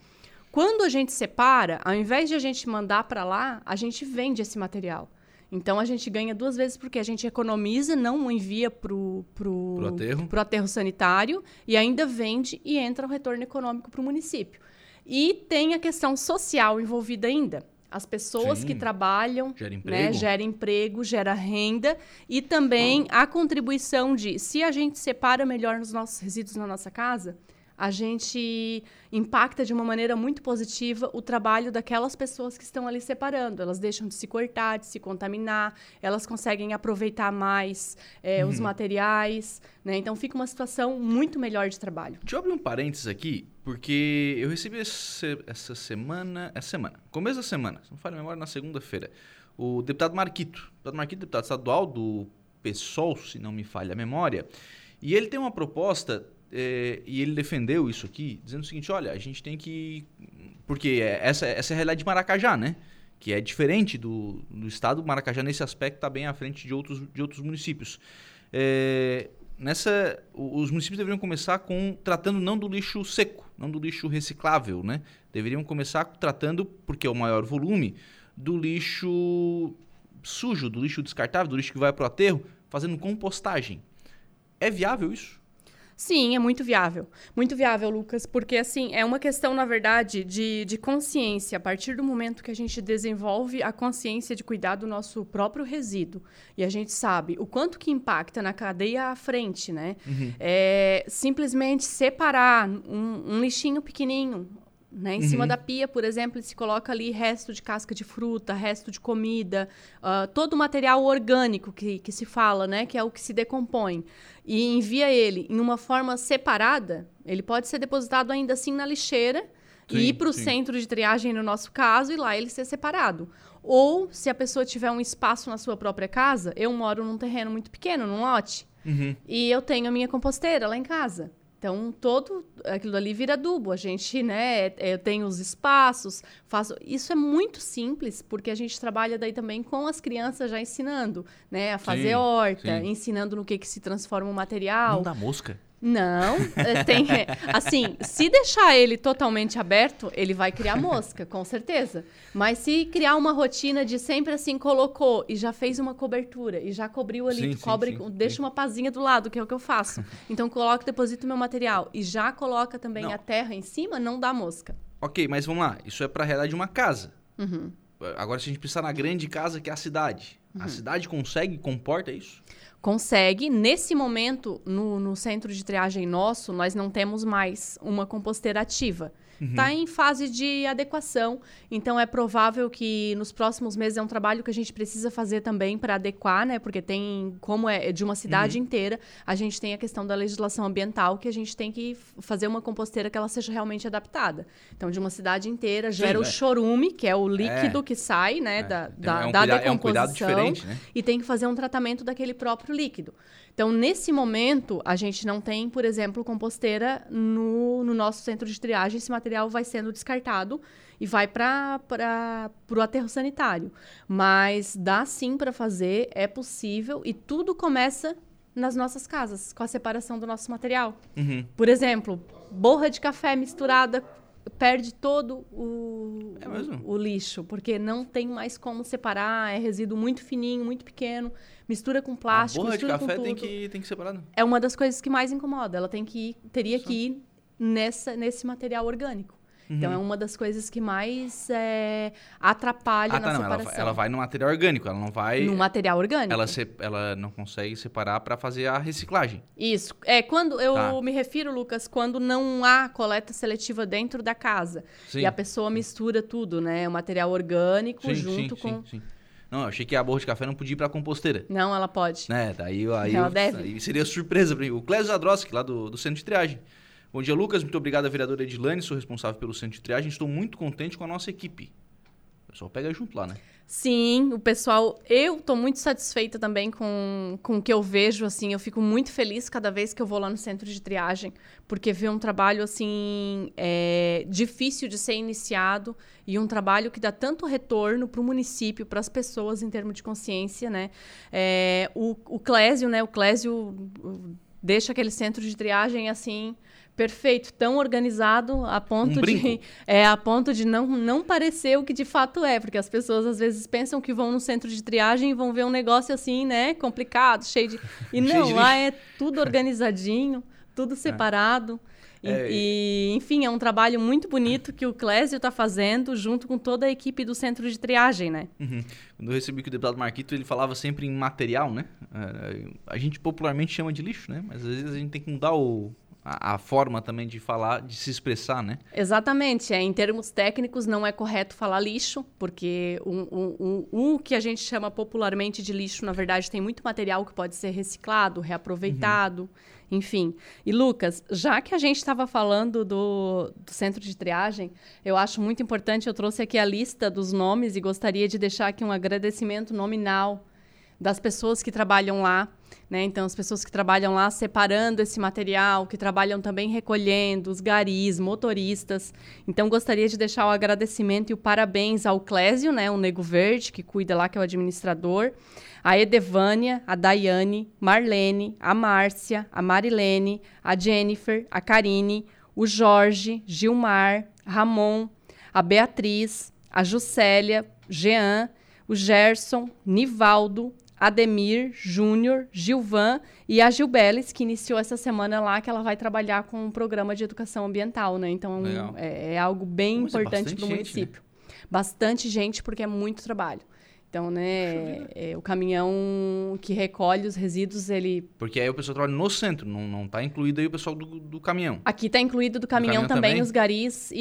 Quando a gente separa, ao invés de a gente mandar para lá, a gente vende esse material. Então a gente ganha duas vezes porque a gente economiza, não envia para o pro, pro aterro. Pro aterro sanitário e ainda vende e entra o retorno econômico para o município. E tem a questão social envolvida ainda. As pessoas Sim. que trabalham, gera né, emprego. Né, gera emprego, gera renda e também ah. a contribuição de se a gente separa melhor os nossos resíduos na nossa casa, a gente impacta de uma maneira muito positiva o trabalho daquelas pessoas que estão ali separando. Elas deixam de se cortar, de se contaminar, elas conseguem aproveitar mais é, uhum. os materiais. Né? Então fica uma situação muito melhor de trabalho. Deixa eu abrir um parênteses aqui, porque eu recebi esse, essa semana, essa semana, começo da semana, se não falha a memória, na segunda-feira, o deputado Marquito, o deputado Marquito, deputado estadual do PSOL, se não me falha a memória, e ele tem uma proposta é, e ele defendeu isso aqui, dizendo o seguinte: olha, a gente tem que. Porque essa, essa é a realidade de Maracajá, né? Que é diferente do, do estado. Maracajá, nesse aspecto, está bem à frente de outros, de outros municípios. É, nessa, os municípios deveriam começar com tratando não do lixo seco, não do lixo reciclável, né? Deveriam começar tratando, porque é o maior volume, do lixo sujo, do lixo descartável, do lixo que vai para o aterro, fazendo compostagem. É viável isso? Sim, é muito viável. Muito viável, Lucas, porque assim, é uma questão, na verdade, de, de consciência. A partir do momento que a gente desenvolve a consciência de cuidar do nosso próprio resíduo e a gente sabe o quanto que impacta na cadeia à frente, né? Uhum. É, simplesmente separar um, um lixinho pequenininho, né? Em uhum. cima da pia, por exemplo, se coloca ali resto de casca de fruta, resto de comida, uh, todo o material orgânico que, que se fala, né? que é o que se decompõe, e envia ele em uma forma separada, ele pode ser depositado ainda assim na lixeira sim, e ir para o centro de triagem, no nosso caso, e lá ele ser separado. Ou, se a pessoa tiver um espaço na sua própria casa, eu moro num terreno muito pequeno, num lote, uhum. e eu tenho a minha composteira lá em casa. Então, todo aquilo ali vira adubo. A gente, né, é, tem os espaços, faço... Isso é muito simples, porque a gente trabalha daí também com as crianças já ensinando, né, a fazer sim, horta, sim. ensinando no que, que se transforma o material. Não dá mosca? Não, é, tem, assim, se deixar ele totalmente aberto, ele vai criar mosca, com certeza. Mas se criar uma rotina de sempre assim, colocou e já fez uma cobertura e já cobriu ali, sim, cobre, sim, deixa uma pazinha do lado, que é o que eu faço. Então coloca, deposita o meu material e já coloca também não. a terra em cima, não dá mosca. Ok, mas vamos lá, isso é para a realidade de uma casa. Uhum. Agora, se a gente pensar na grande casa que é a cidade, uhum. a cidade consegue, comporta isso? Consegue. Nesse momento, no, no, centro de triagem nosso, nós não temos mais uma composteira ativa. Está em fase de adequação. Então é provável que nos próximos meses é um trabalho que a gente precisa fazer também para adequar, né? Porque tem, como é de uma cidade inteira, a gente tem a questão da legislação ambiental que a gente tem que fazer uma composteira que ela seja realmente adaptada. Então, de uma cidade inteira, gera o é. chorume, que é o líquido que sai, né, da, Tem- da, é um da é um cuidado decomposição diferente, né? e tem que fazer um tratamento daquele próprio líquido. Então, nesse momento, a gente não tem, por exemplo, composteira no, no nosso centro de triagem. Esse material vai sendo descartado e vai para o aterro sanitário. Mas dá sim para fazer, é possível e tudo começa nas nossas casas, com a separação do nosso material. Uhum. Por exemplo, borra de café misturada perde todo o, É o, o lixo, porque não tem mais como separar, é resíduo muito fininho, muito pequeno, mistura com A plástico, de mistura café com tem tudo. que, tem que separar. né? É uma das coisas que mais incomoda, ela tem que ir, teria que ir nessa, nesse material orgânico. Então é uma das coisas que mais é, atrapalha Uhum. Ah, na tá, não. Ela, separação. ela vai no material orgânico, ela não vai. no material orgânico. Ela, se, ela não consegue separar para fazer a reciclagem. Isso. É quando eu Tá. me refiro, Lucas, quando não há coleta seletiva dentro da casa Sim. e a pessoa mistura tudo, né? O material orgânico Sim, junto sim, com. sim, sim. Não, eu achei que a borra de café não podia ir pra composteira. Não, ela pode. Né? Daí, aí, Ela eu- deve. aí seria surpresa pra mim. O Clésio Zadroski, lá do, do Centro de Triagem. Bom dia, Lucas. Muito obrigado, vereadora Edilane. Sou responsável pelo Centro de Triagem. Estou muito contente com a nossa equipe. Pessoal pega junto lá, né? Sim, o pessoal. Eu tô muito satisfeita também com, com o que eu vejo, assim. Eu fico muito feliz cada vez que eu vou lá no centro de triagem, porque vê um trabalho, assim, é, difícil de ser iniciado e um trabalho que dá tanto retorno para o município, para as pessoas em termos de consciência, né? É, o, o Clésio, né? O Clésio deixa aquele centro de triagem, assim. Perfeito, tão organizado a ponto Um de é a ponto de não, não parecer o que de fato é, porque as pessoas às vezes pensam que vão no centro de triagem e vão ver um negócio assim, né, complicado, cheio de. E não, de lá lixo. é tudo organizadinho, tudo separado. E- É, e, enfim, é um trabalho muito bonito que o Clésio está fazendo junto com toda a equipe do centro de triagem, né? Uhum. Quando eu recebi com o deputado Marquito, ele falava sempre em material, né? É, A gente popularmente chama de lixo, né? Mas às vezes a gente tem que mudar o, a, a forma também de falar, de se expressar, né? Exatamente. É, em termos técnicos, não é correto falar lixo, porque o, o, o, o que a gente chama popularmente de lixo, na verdade, tem muito material que pode ser reciclado, reaproveitado, enfim. E, Lucas, já que a gente estava falando do, do centro de triagem, eu acho muito importante, eu trouxe aqui a lista dos nomes e gostaria de deixar aqui um agradecimento nominal das pessoas que trabalham lá. Né? Então, as pessoas que trabalham lá separando esse material, que trabalham também recolhendo, os garis, motoristas. Então, gostaria de deixar o agradecimento e o parabéns ao Clésio, né? o Nego Verde, que cuida lá, que é o administrador, a Edevânia, a Daiane, Marlene, a Márcia, a Marilene, a Jennifer, a Karine, o Jorge, Gilmar, Ramon, a Beatriz, a Juscelia, Jean, o Gerson, Nivaldo, Ademir, Júnior, Gilvan e a Gilbeles, que iniciou essa semana lá, que ela vai trabalhar com um programa de educação ambiental, né? Então, é, é algo bem Mas é importante bastante para o município. Bastante gente, porque é muito trabalho. Então, né, é, o caminhão que recolhe os resíduos, ele... Porque aí o pessoal trabalha no centro, não, não tá incluído aí o pessoal do, do caminhão. Aqui está incluído do caminhão, caminhão também, também? os garis e,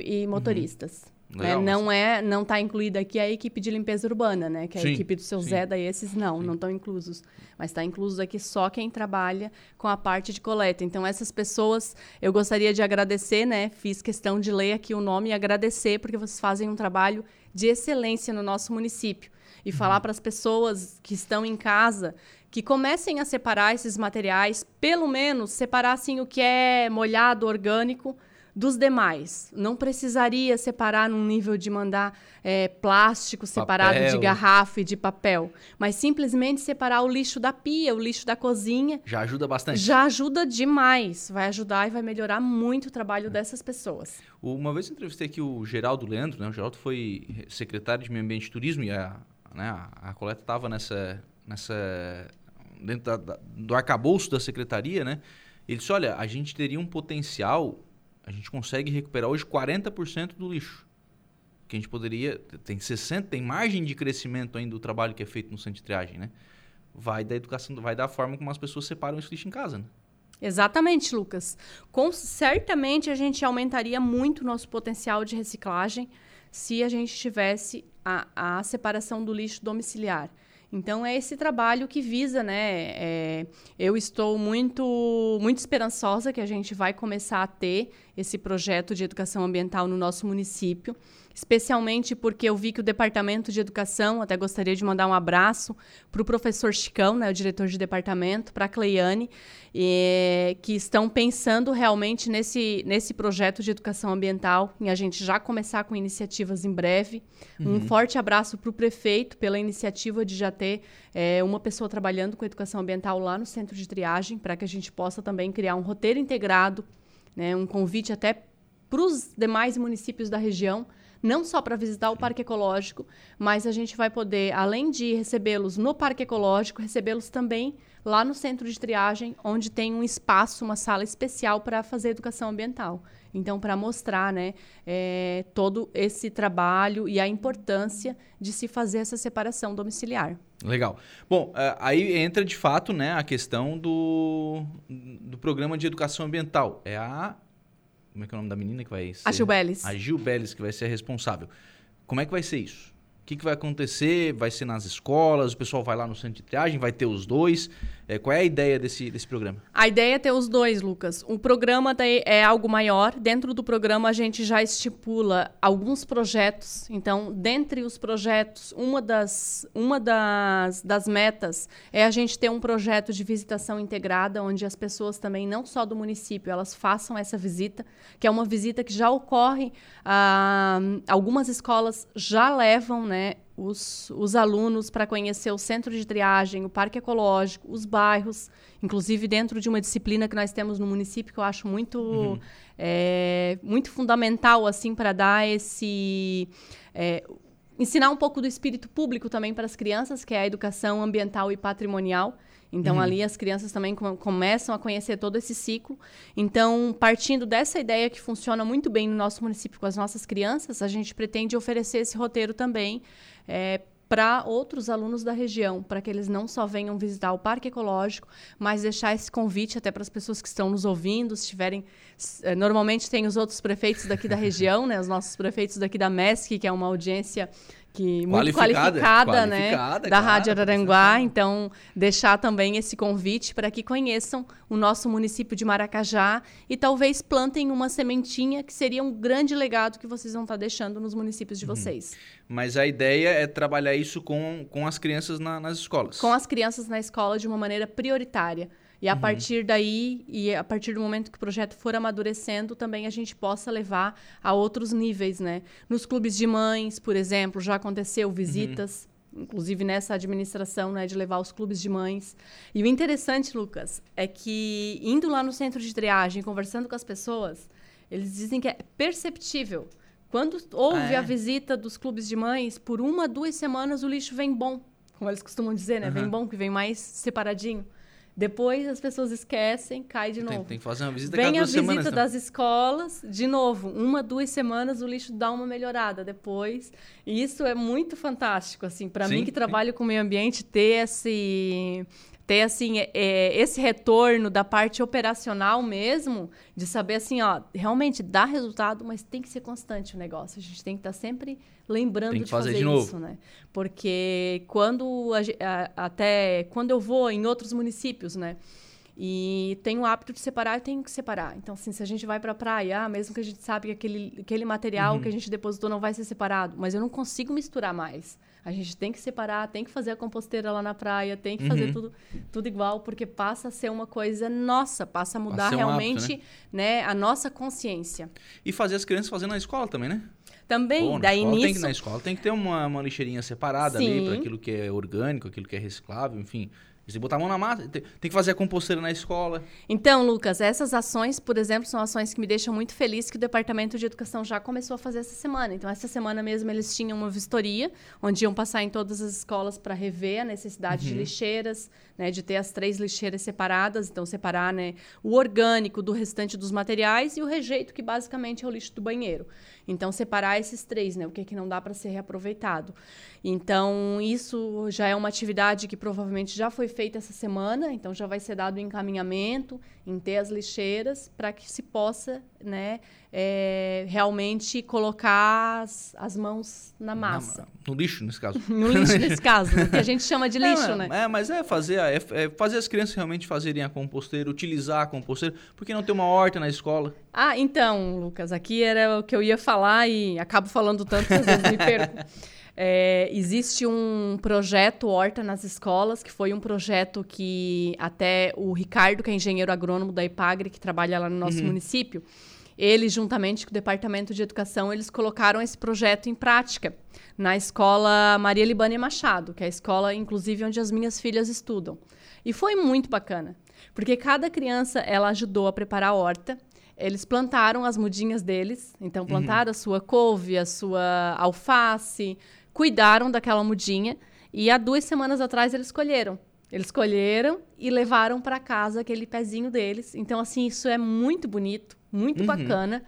e- e motoristas. né? Legal, Não é, não está incluída aqui a equipe de limpeza urbana, né? Que é a Sim, equipe do seu sim. Zé, daí esses não, não estão inclusos. Mas está incluso aqui só quem trabalha com a parte de coleta. Então, essas pessoas, eu gostaria de agradecer, né? Fiz questão de ler aqui o nome e agradecer, porque vocês fazem um trabalho de excelência no nosso município. E Uhum. falar para as pessoas que estão em casa que comecem a separar esses materiais, pelo menos separar assim, o que é molhado, orgânico, dos demais. Não precisaria separar num nível de mandar é, plástico separado de Papel. garrafa e de papel, mas simplesmente separar o lixo da pia, o lixo da cozinha, Já ajuda bastante. já ajuda demais. Vai ajudar e vai melhorar muito o trabalho dessas pessoas. Uma vez eu entrevistei aqui o Geraldo Leandro, né? O Geraldo foi secretário de Meio Ambiente e Turismo e a, né, a, a coleta estava nessa, nessa dentro da, da- do arcabouço da secretaria, né? Ele disse, olha, a gente teria um potencial, a gente consegue recuperar hoje 40% do lixo. Que a gente poderia, tem 60, tem margem de crescimento ainda do trabalho que é feito no centro de triagem, né? Vai da educação, vai da forma como as pessoas separam esse lixo em casa, né? Exatamente, Lucas. Com, certamente a gente aumentaria muito o nosso potencial de reciclagem se a gente tivesse a, a separação do lixo domiciliar. Então é esse trabalho que visa, né? É, eu estou muito, muito esperançosa que a gente vai começar a ter esse projeto de educação ambiental no nosso município especialmente porque eu vi que o Departamento de Educação, até gostaria de mandar um abraço para o professor Chicão, né, o diretor de departamento, para a Cleiane, e, que estão pensando realmente nesse, nesse projeto de educação ambiental, e a gente já começar com iniciativas em breve. Uhum. Um forte abraço para o prefeito pela iniciativa de já ter é, uma pessoa trabalhando com educação ambiental lá no centro de triagem, para que a gente possa também criar um roteiro integrado, né, um convite até para os demais municípios da região não só para visitar o Parque Ecológico, mas a gente vai poder, além de recebê-los no Parque Ecológico, recebê-los também lá no centro de triagem, onde tem um espaço, uma sala especial para fazer educação ambiental. Então, para mostrar né, é, todo esse trabalho e a importância de se fazer essa separação domiciliar. Legal. Bom, é, aí entra de fato né, a questão do, do programa de educação ambiental. É a como é que é o nome da menina que vai ser? A Gil Belis. A Gil Belis que vai ser a responsável. Como é que vai ser isso? O que, que vai acontecer? Vai ser nas escolas? O pessoal vai lá no centro de triagem? Vai ter os dois? É, qual é a ideia desse, desse programa? A ideia é ter os dois, Lucas. O programa é algo maior. Dentro do programa, a gente já estipula alguns projetos. Então, dentre os projetos, uma das, uma das, das metas é a gente ter um projeto de visitação integrada, onde as pessoas também, não só do município, elas façam essa visita, que é uma visita que já ocorre. Ah, algumas escolas já levam né, os, os alunos para conhecer o centro de triagem, o parque ecológico, os bairros, inclusive dentro de uma disciplina que nós temos no município que eu acho muito, uhum. é, muito fundamental assim para dar esse é, ensinar um pouco do espírito público também para as crianças, que é a educação ambiental e patrimonial. Então, uhum. ali as crianças também com começam a conhecer todo esse ciclo. Então, partindo dessa ideia que funciona muito bem no nosso município com as nossas crianças, a gente pretende oferecer esse roteiro também é, para outros alunos da região, para que eles não só venham visitar o Parque Ecológico, mas deixar esse convite até para as pessoas que estão nos ouvindo, se tiverem. É, normalmente tem os outros prefeitos daqui da região, né, os nossos prefeitos daqui da MESC, que é uma audiência que muito qualificada, qualificada, né, da claro, Rádio Araranguá. Então, deixar também esse convite para que conheçam o nosso município de Maracajá e talvez plantem uma sementinha que seria um grande legado que vocês vão estar deixando nos municípios de uhum. vocês. Mas a ideia é trabalhar isso com, com as crianças na, nas escolas. Com as crianças na escola de uma maneira prioritária. E a uhum. partir daí, e a partir do momento que o projeto for amadurecendo, também a gente possa levar a outros níveis, né? Nos clubes de mães, por exemplo, já aconteceu visitas, uhum. inclusive nessa administração, né, de levar os clubes de mães. E o interessante, Lucas, é que indo lá no centro de triagem, conversando com as pessoas, eles dizem que é perceptível. Quando houve ah, é? a visita dos clubes de mães, por uma, duas semanas o lixo vem bom. Como eles costumam dizer, né? Uhum. Vem bom, que vem mais separadinho. Depois as pessoas esquecem, cai de novo. Tem, tem que fazer uma visita Vem cada duas semanas. Vem a visita né? das escolas, de novo, uma, duas semanas o lixo dá uma melhorada depois. E isso é muito fantástico, assim, para mim que trabalho com meio ambiente, ter esse ter assim é, é, esse retorno da parte operacional mesmo, de saber assim, ó, realmente dá resultado, mas tem que ser constante o negócio. A gente tem que estar tá sempre lembrando de fazer, fazer de isso, né? Porque quando a, a, até quando eu vou em outros municípios, né? E tem o hábito de separar, eu tenho que separar. Então, assim, se a gente vai para a praia, ah, mesmo que a gente sabe que aquele, aquele material uhum. que a gente depositou não vai ser separado, mas eu não consigo misturar mais. A gente tem que separar, tem que fazer a composteira lá na praia, tem que uhum. fazer tudo, tudo igual, porque passa a ser uma coisa nossa, passa a mudar passa realmente um hábito, né? né? a nossa consciência. E fazer as crianças fazendo na escola também, né? Também, Pô, daí nisso... Tem que, na escola tem que ter uma, uma lixeirinha separada Sim. ali para aquilo que é orgânico, aquilo que é reciclável, enfim. Você botar a mão na massa, tem, tem, que fazer a composteira na escola. Então, Lucas, essas ações, por exemplo, são ações que me deixam muito feliz que o Departamento de Educação já começou a fazer essa semana. Então, essa semana mesmo eles tinham uma vistoria, onde iam passar em todas as escolas para rever a necessidade uhum. de lixeiras, né, de ter as três lixeiras separadas, então separar né, o orgânico do restante dos materiais e o rejeito, que basicamente é o lixo do banheiro. Então, separar esses três, né? O que, que não dá para ser reaproveitado. Então, isso já é uma atividade que provavelmente já foi feita essa semana, então já vai ser dado encaminhamento em ter as lixeiras para que se possa, né, é, realmente colocar as, as, mãos na massa. Na, no lixo, nesse caso. no lixo, nesse caso, né? que a gente chama de lixo, é, né? É, mas é fazer, é, é fazer as crianças realmente fazerem a composteira, utilizar a composteira, porque não tem uma horta na escola. Ah, então, Lucas, aqui era o que eu ia falar e acabo falando tanto que às vezes me perco. É, existe um projeto Horta nas Escolas, que foi um projeto que até o Ricardo, que é engenheiro agrônomo da IPAGRE, que trabalha lá no nosso uhum. município, ele, juntamente com o Departamento de Educação, eles colocaram esse projeto em prática na escola Maria Libânia Machado, que é a escola, inclusive, onde as minhas filhas estudam. E foi muito bacana, porque cada criança, ela ajudou a preparar a horta, eles plantaram as mudinhas deles, então uhum. plantaram uhum. a sua couve, a sua alface, cuidaram daquela mudinha e há duas semanas atrás eles colheram. Eles colheram e levaram para casa aquele pezinho deles. Então, assim, isso é muito bonito, muito uhum. bacana.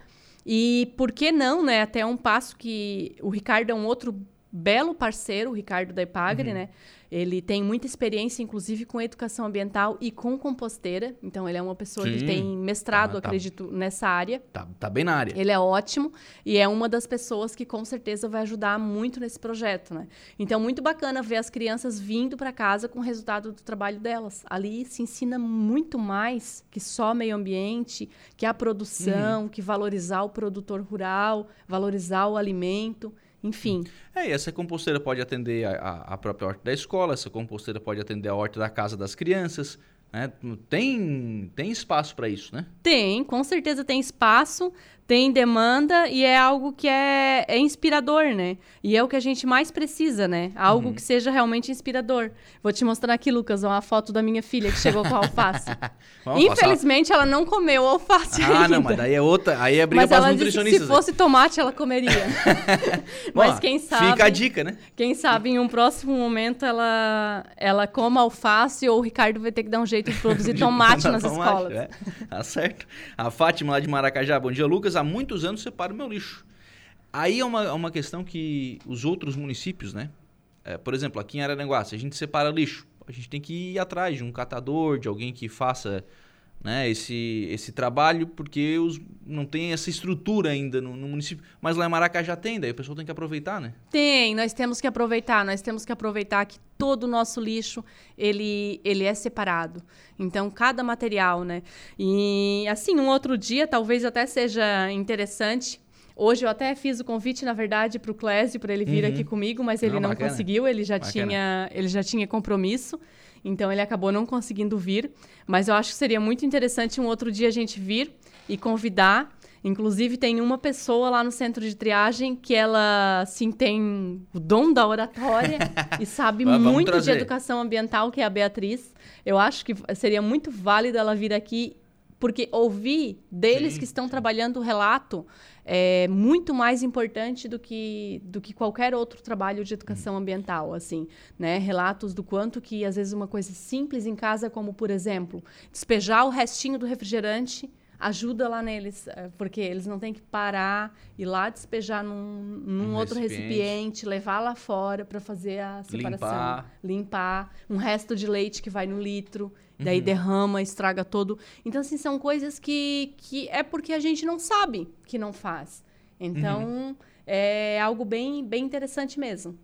E por que não, né? Até um passo que o Ricardo é um outro belo parceiro, o Ricardo da Ipagre, uhum. né? Ele tem muita experiência, inclusive, com educação ambiental e com composteira. Então, ele é uma pessoa Sim. que tem mestrado, ah, tá. acredito, nessa área. Tá, tá bem na área. Ele é ótimo e é uma das pessoas que, com certeza, vai ajudar muito nesse projeto, né? Então, muito bacana ver as crianças vindo para casa com o resultado do trabalho delas. Ali se ensina muito mais que só meio ambiente, que a produção, uhum. que valorizar o produtor rural, valorizar o alimento. Enfim. É, e essa composteira pode atender a, a própria horta da escola, essa composteira pode atender a horta da casa das crianças. Né? Tem, tem espaço para isso, né? Tem, com certeza tem espaço tem demanda e é algo que é, é inspirador, né? E é o que a gente mais precisa, né? Algo uhum. que seja realmente inspirador. Vou te mostrar aqui, Lucas, uma foto da minha filha que chegou com a alface. Infelizmente, ela não comeu alface ah, ainda. não, mas daí é outra, aí é briga mas para nutricionistas. se fosse tomate, ela comeria. mas Bom, quem sabe... Fica a dica, né? Quem sabe em um próximo momento ela, ela coma alface ou o Ricardo vai ter que dar um jeito de produzir tomate nas tomate, escolas. É. Tá certo. A Fátima lá de Maracajá. Bom dia, Lucas há muitos anos separo o meu lixo. Aí é uma, é uma questão que os outros municípios, né? É, por exemplo, aqui em Araranguá, se a gente separa lixo, a gente tem que ir atrás de um catador, de alguém que faça né, esse, esse trabalho, porque os, não tem essa estrutura ainda no, no, município. Mas lá em Maracá já tem, daí o pessoal tem que aproveitar, né? Tem, nós temos que aproveitar, nós temos que aproveitar que todo o nosso lixo, ele, ele é separado. Então, cada material, né? E, assim, um outro dia, talvez até seja interessante, Hoje eu até fiz o convite, na verdade, para o Clésio, para ele vir uhum. aqui comigo, mas ele não, não conseguiu, ele já, tinha, ele já tinha compromisso. Então ele acabou não conseguindo vir, mas eu acho que seria muito interessante um outro dia a gente vir e convidar. Inclusive tem uma pessoa lá no centro de triagem que ela sim tem o dom da oratória e sabe muito trazer. de educação ambiental, que é a Beatriz. Eu acho que seria muito válido ela vir aqui porque ouvir deles sim, que estão sim. trabalhando o relato é muito mais importante do que, do que qualquer outro trabalho de educação hum. ambiental, assim, né? Relatos do quanto que, às vezes, uma coisa simples em casa, como, por exemplo, despejar o restinho do refrigerante ajuda lá neles, é, porque eles não têm que parar e lá despejar num, num um outro recipiente. recipiente. levar lá fora para fazer a separação, limpar. limpar, um resto de leite que vai no litro, daí uhum. derrama, estraga todo. Então assim são coisas que que é porque a gente não sabe que não faz. Então uhum. é algo bem bem interessante mesmo.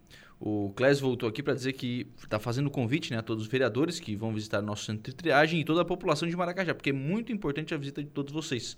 O Clésio voltou aqui para dizer que está fazendo convite né, a todos os vereadores que vão visitar o nosso centro de triagem e toda a população de Maracajá, porque é muito importante a visita de todos vocês.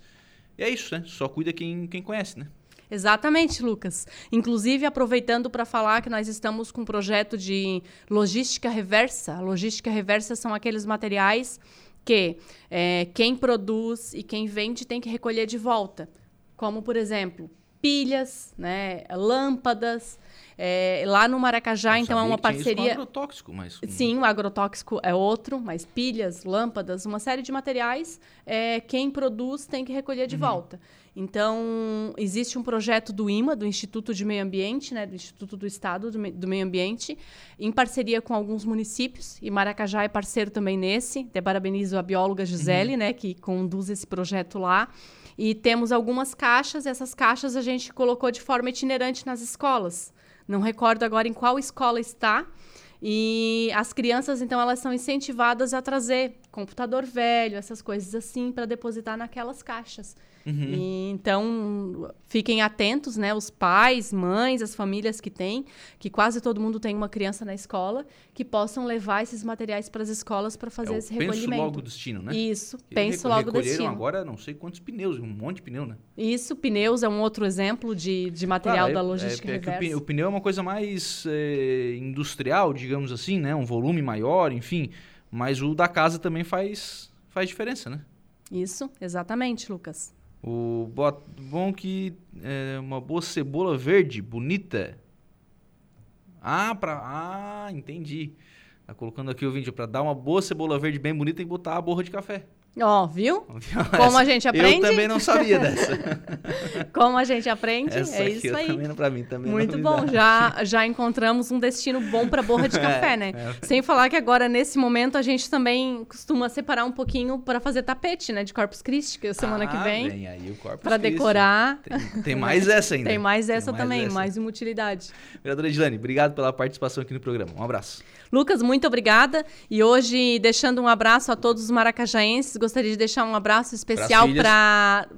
E é isso, né? Só cuida quem, quem conhece, né? Exatamente, Lucas. Inclusive, aproveitando para falar que nós estamos com um projeto de logística reversa. Logística reversa são aqueles materiais que é, quem produz e quem vende tem que recolher de volta. Como, por exemplo, pilhas, né, lâmpadas, é, lá no Maracajá, Eu então, é uma parceria. agrotóxico, mas. Sim, o agrotóxico é outro, mas pilhas, lâmpadas, uma série de materiais, é, quem produz tem que recolher de uhum. volta. Então, existe um projeto do IMA, do Instituto de Meio Ambiente, né, do Instituto do Estado do, Me do Meio Ambiente, em parceria com alguns municípios, e Maracajá é parceiro também nesse. Até parabenizo a bióloga Gisele, uhum. né, que conduz esse projeto lá. E temos algumas caixas. Essas caixas a gente colocou de forma itinerante nas escolas. Não recordo agora em qual escola está. E as crianças, então, elas são incentivadas a trazer computador velho, essas coisas assim, para depositar naquelas caixas. Uhum. E, então, fiquem atentos, né? Os pais, mães, as famílias que têm, que quase todo mundo tem uma criança na escola, que possam levar esses materiais para as escolas para fazer é esse recolhimento. Penso logo destino, né? Isso, Eles penso logo destino. agora não sei quantos pneus, um monte de pneu, né? Isso, pneus é um outro exemplo de, de material claro, da é, logística é, é, é o, pneu é uma coisa mais é, industrial, digamos assim, né? Um volume maior, enfim. Mas o da casa também faz, faz diferença, né? Isso, exatamente, Lucas. O bom que é uma boa cebola verde, bonita. Ah, pra, ah, entendi. Tá colocando aqui o vídeo para dar uma boa cebola verde bem bonita e botar a borra de café. Ó, oh, viu? Como a gente aprende? Eu também não sabia dessa. Como a gente aprende, Essa é isso aí. Também, pra mim, também Muito bom, já, já encontramos um destino bom para borra de café, é, né? É. Sem falar que agora, nesse momento, a gente também costuma separar um pouquinho para fazer tapete, né? De Corpus Christi, que é semana ah, que vem. vem aí o Corpus Para decorar. Tem, tem, mais essa ainda. Tem mais essa tem mais também, essa. mais uma utilidade. Vereadora Edilane, obrigado pela participação aqui no programa. Um abraço. Lucas, muito obrigada. E hoje, deixando um abraço a todos os maracajaenses, gostaria de deixar um abraço especial para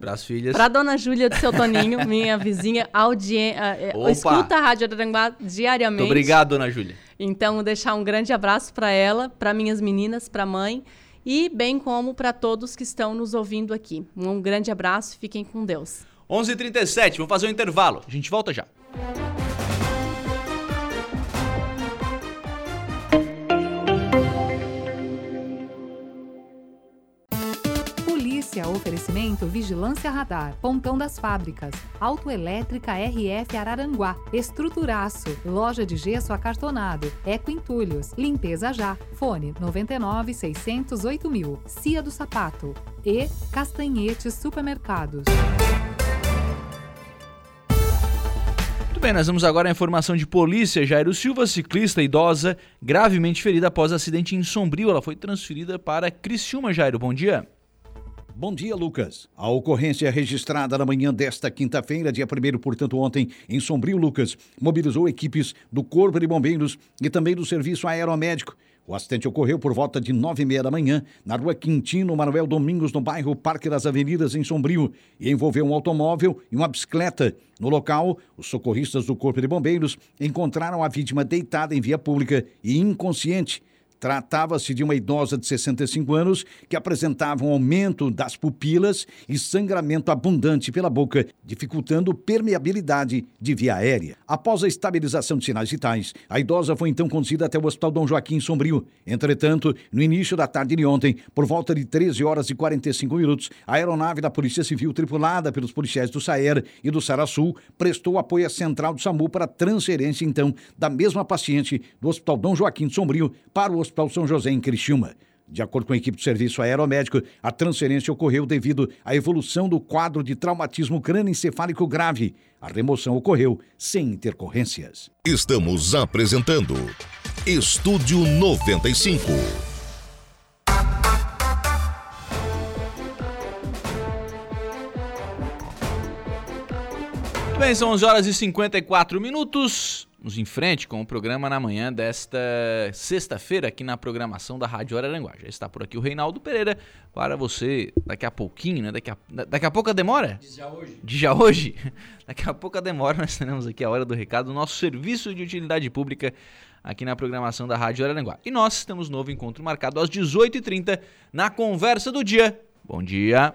para dona Júlia do seu Toninho, minha vizinha, audiência, eh, eh, escuta a Rádio Aranguá diariamente. Muito obrigado, dona Júlia. Então, deixar um grande abraço para ela, para minhas meninas, para a mãe e bem como para todos que estão nos ouvindo aqui. Um grande abraço, fiquem com Deus. 11h37, vamos fazer um intervalo. A gente volta já. Oferecimento Vigilância Radar, Pontão das Fábricas, Autoelétrica RF Araranguá, Estruturaço, Loja de Gesso Acartonado, Eco Entulhos, Limpeza Já, Fone 99 608 mil, Cia do Sapato e Castanhetes Supermercados. Muito bem, nós vamos agora à informação de polícia. Jairo Silva, ciclista idosa, gravemente ferida após acidente em Sombrio. Ela foi transferida para Criciúma. Jairo, bom dia. Bom dia, Lucas. A ocorrência é registrada na manhã desta quinta-feira, dia 1 portanto, ontem, em Sombrio, Lucas, mobilizou equipes do Corpo de Bombeiros e também do Serviço Aeromédico. O acidente ocorreu por volta de nove e meia da manhã, na rua Quintino Manuel Domingos, no bairro Parque das Avenidas, em Sombrio, e envolveu um automóvel e uma bicicleta. No local, os socorristas do Corpo de Bombeiros encontraram a vítima deitada em via pública e inconsciente. Tratava-se de uma idosa de 65 anos que apresentava um aumento das pupilas e sangramento abundante pela boca, dificultando permeabilidade de via aérea. Após a estabilização de sinais vitais, a idosa foi então conduzida até o Hospital Dom Joaquim Sombrio. Entretanto, no início da tarde de ontem, por volta de 13 horas e 45 minutos, a aeronave da Polícia Civil, tripulada pelos policiais do SAER e do Sarasul, prestou apoio à central do SAMU para transferência, então, da mesma paciente do Hospital Dom Joaquim Sombrio para o Hospital São José, em Criciúma. De acordo com a equipe de serviço aeromédico, a transferência ocorreu devido à evolução do quadro de traumatismo crânioencefálico grave. A remoção ocorreu sem intercorrências. Estamos apresentando Estúdio 95. Muito bem, são 11 horas e 54 minutos. Vamos em frente com o programa na manhã desta sexta-feira aqui na programação da Rádio Araranguá. Já está por aqui o Reinaldo Pereira para você daqui a pouquinho, né? Daqui a, daqui a pouco a demora? De já hoje. De já hoje? Daqui a pouco a demora, nós teremos aqui a hora do recado, nosso serviço de utilidade pública aqui na programação da Rádio Araranguá. E nós temos novo encontro marcado às 18h30 na Conversa do Dia. Bom dia!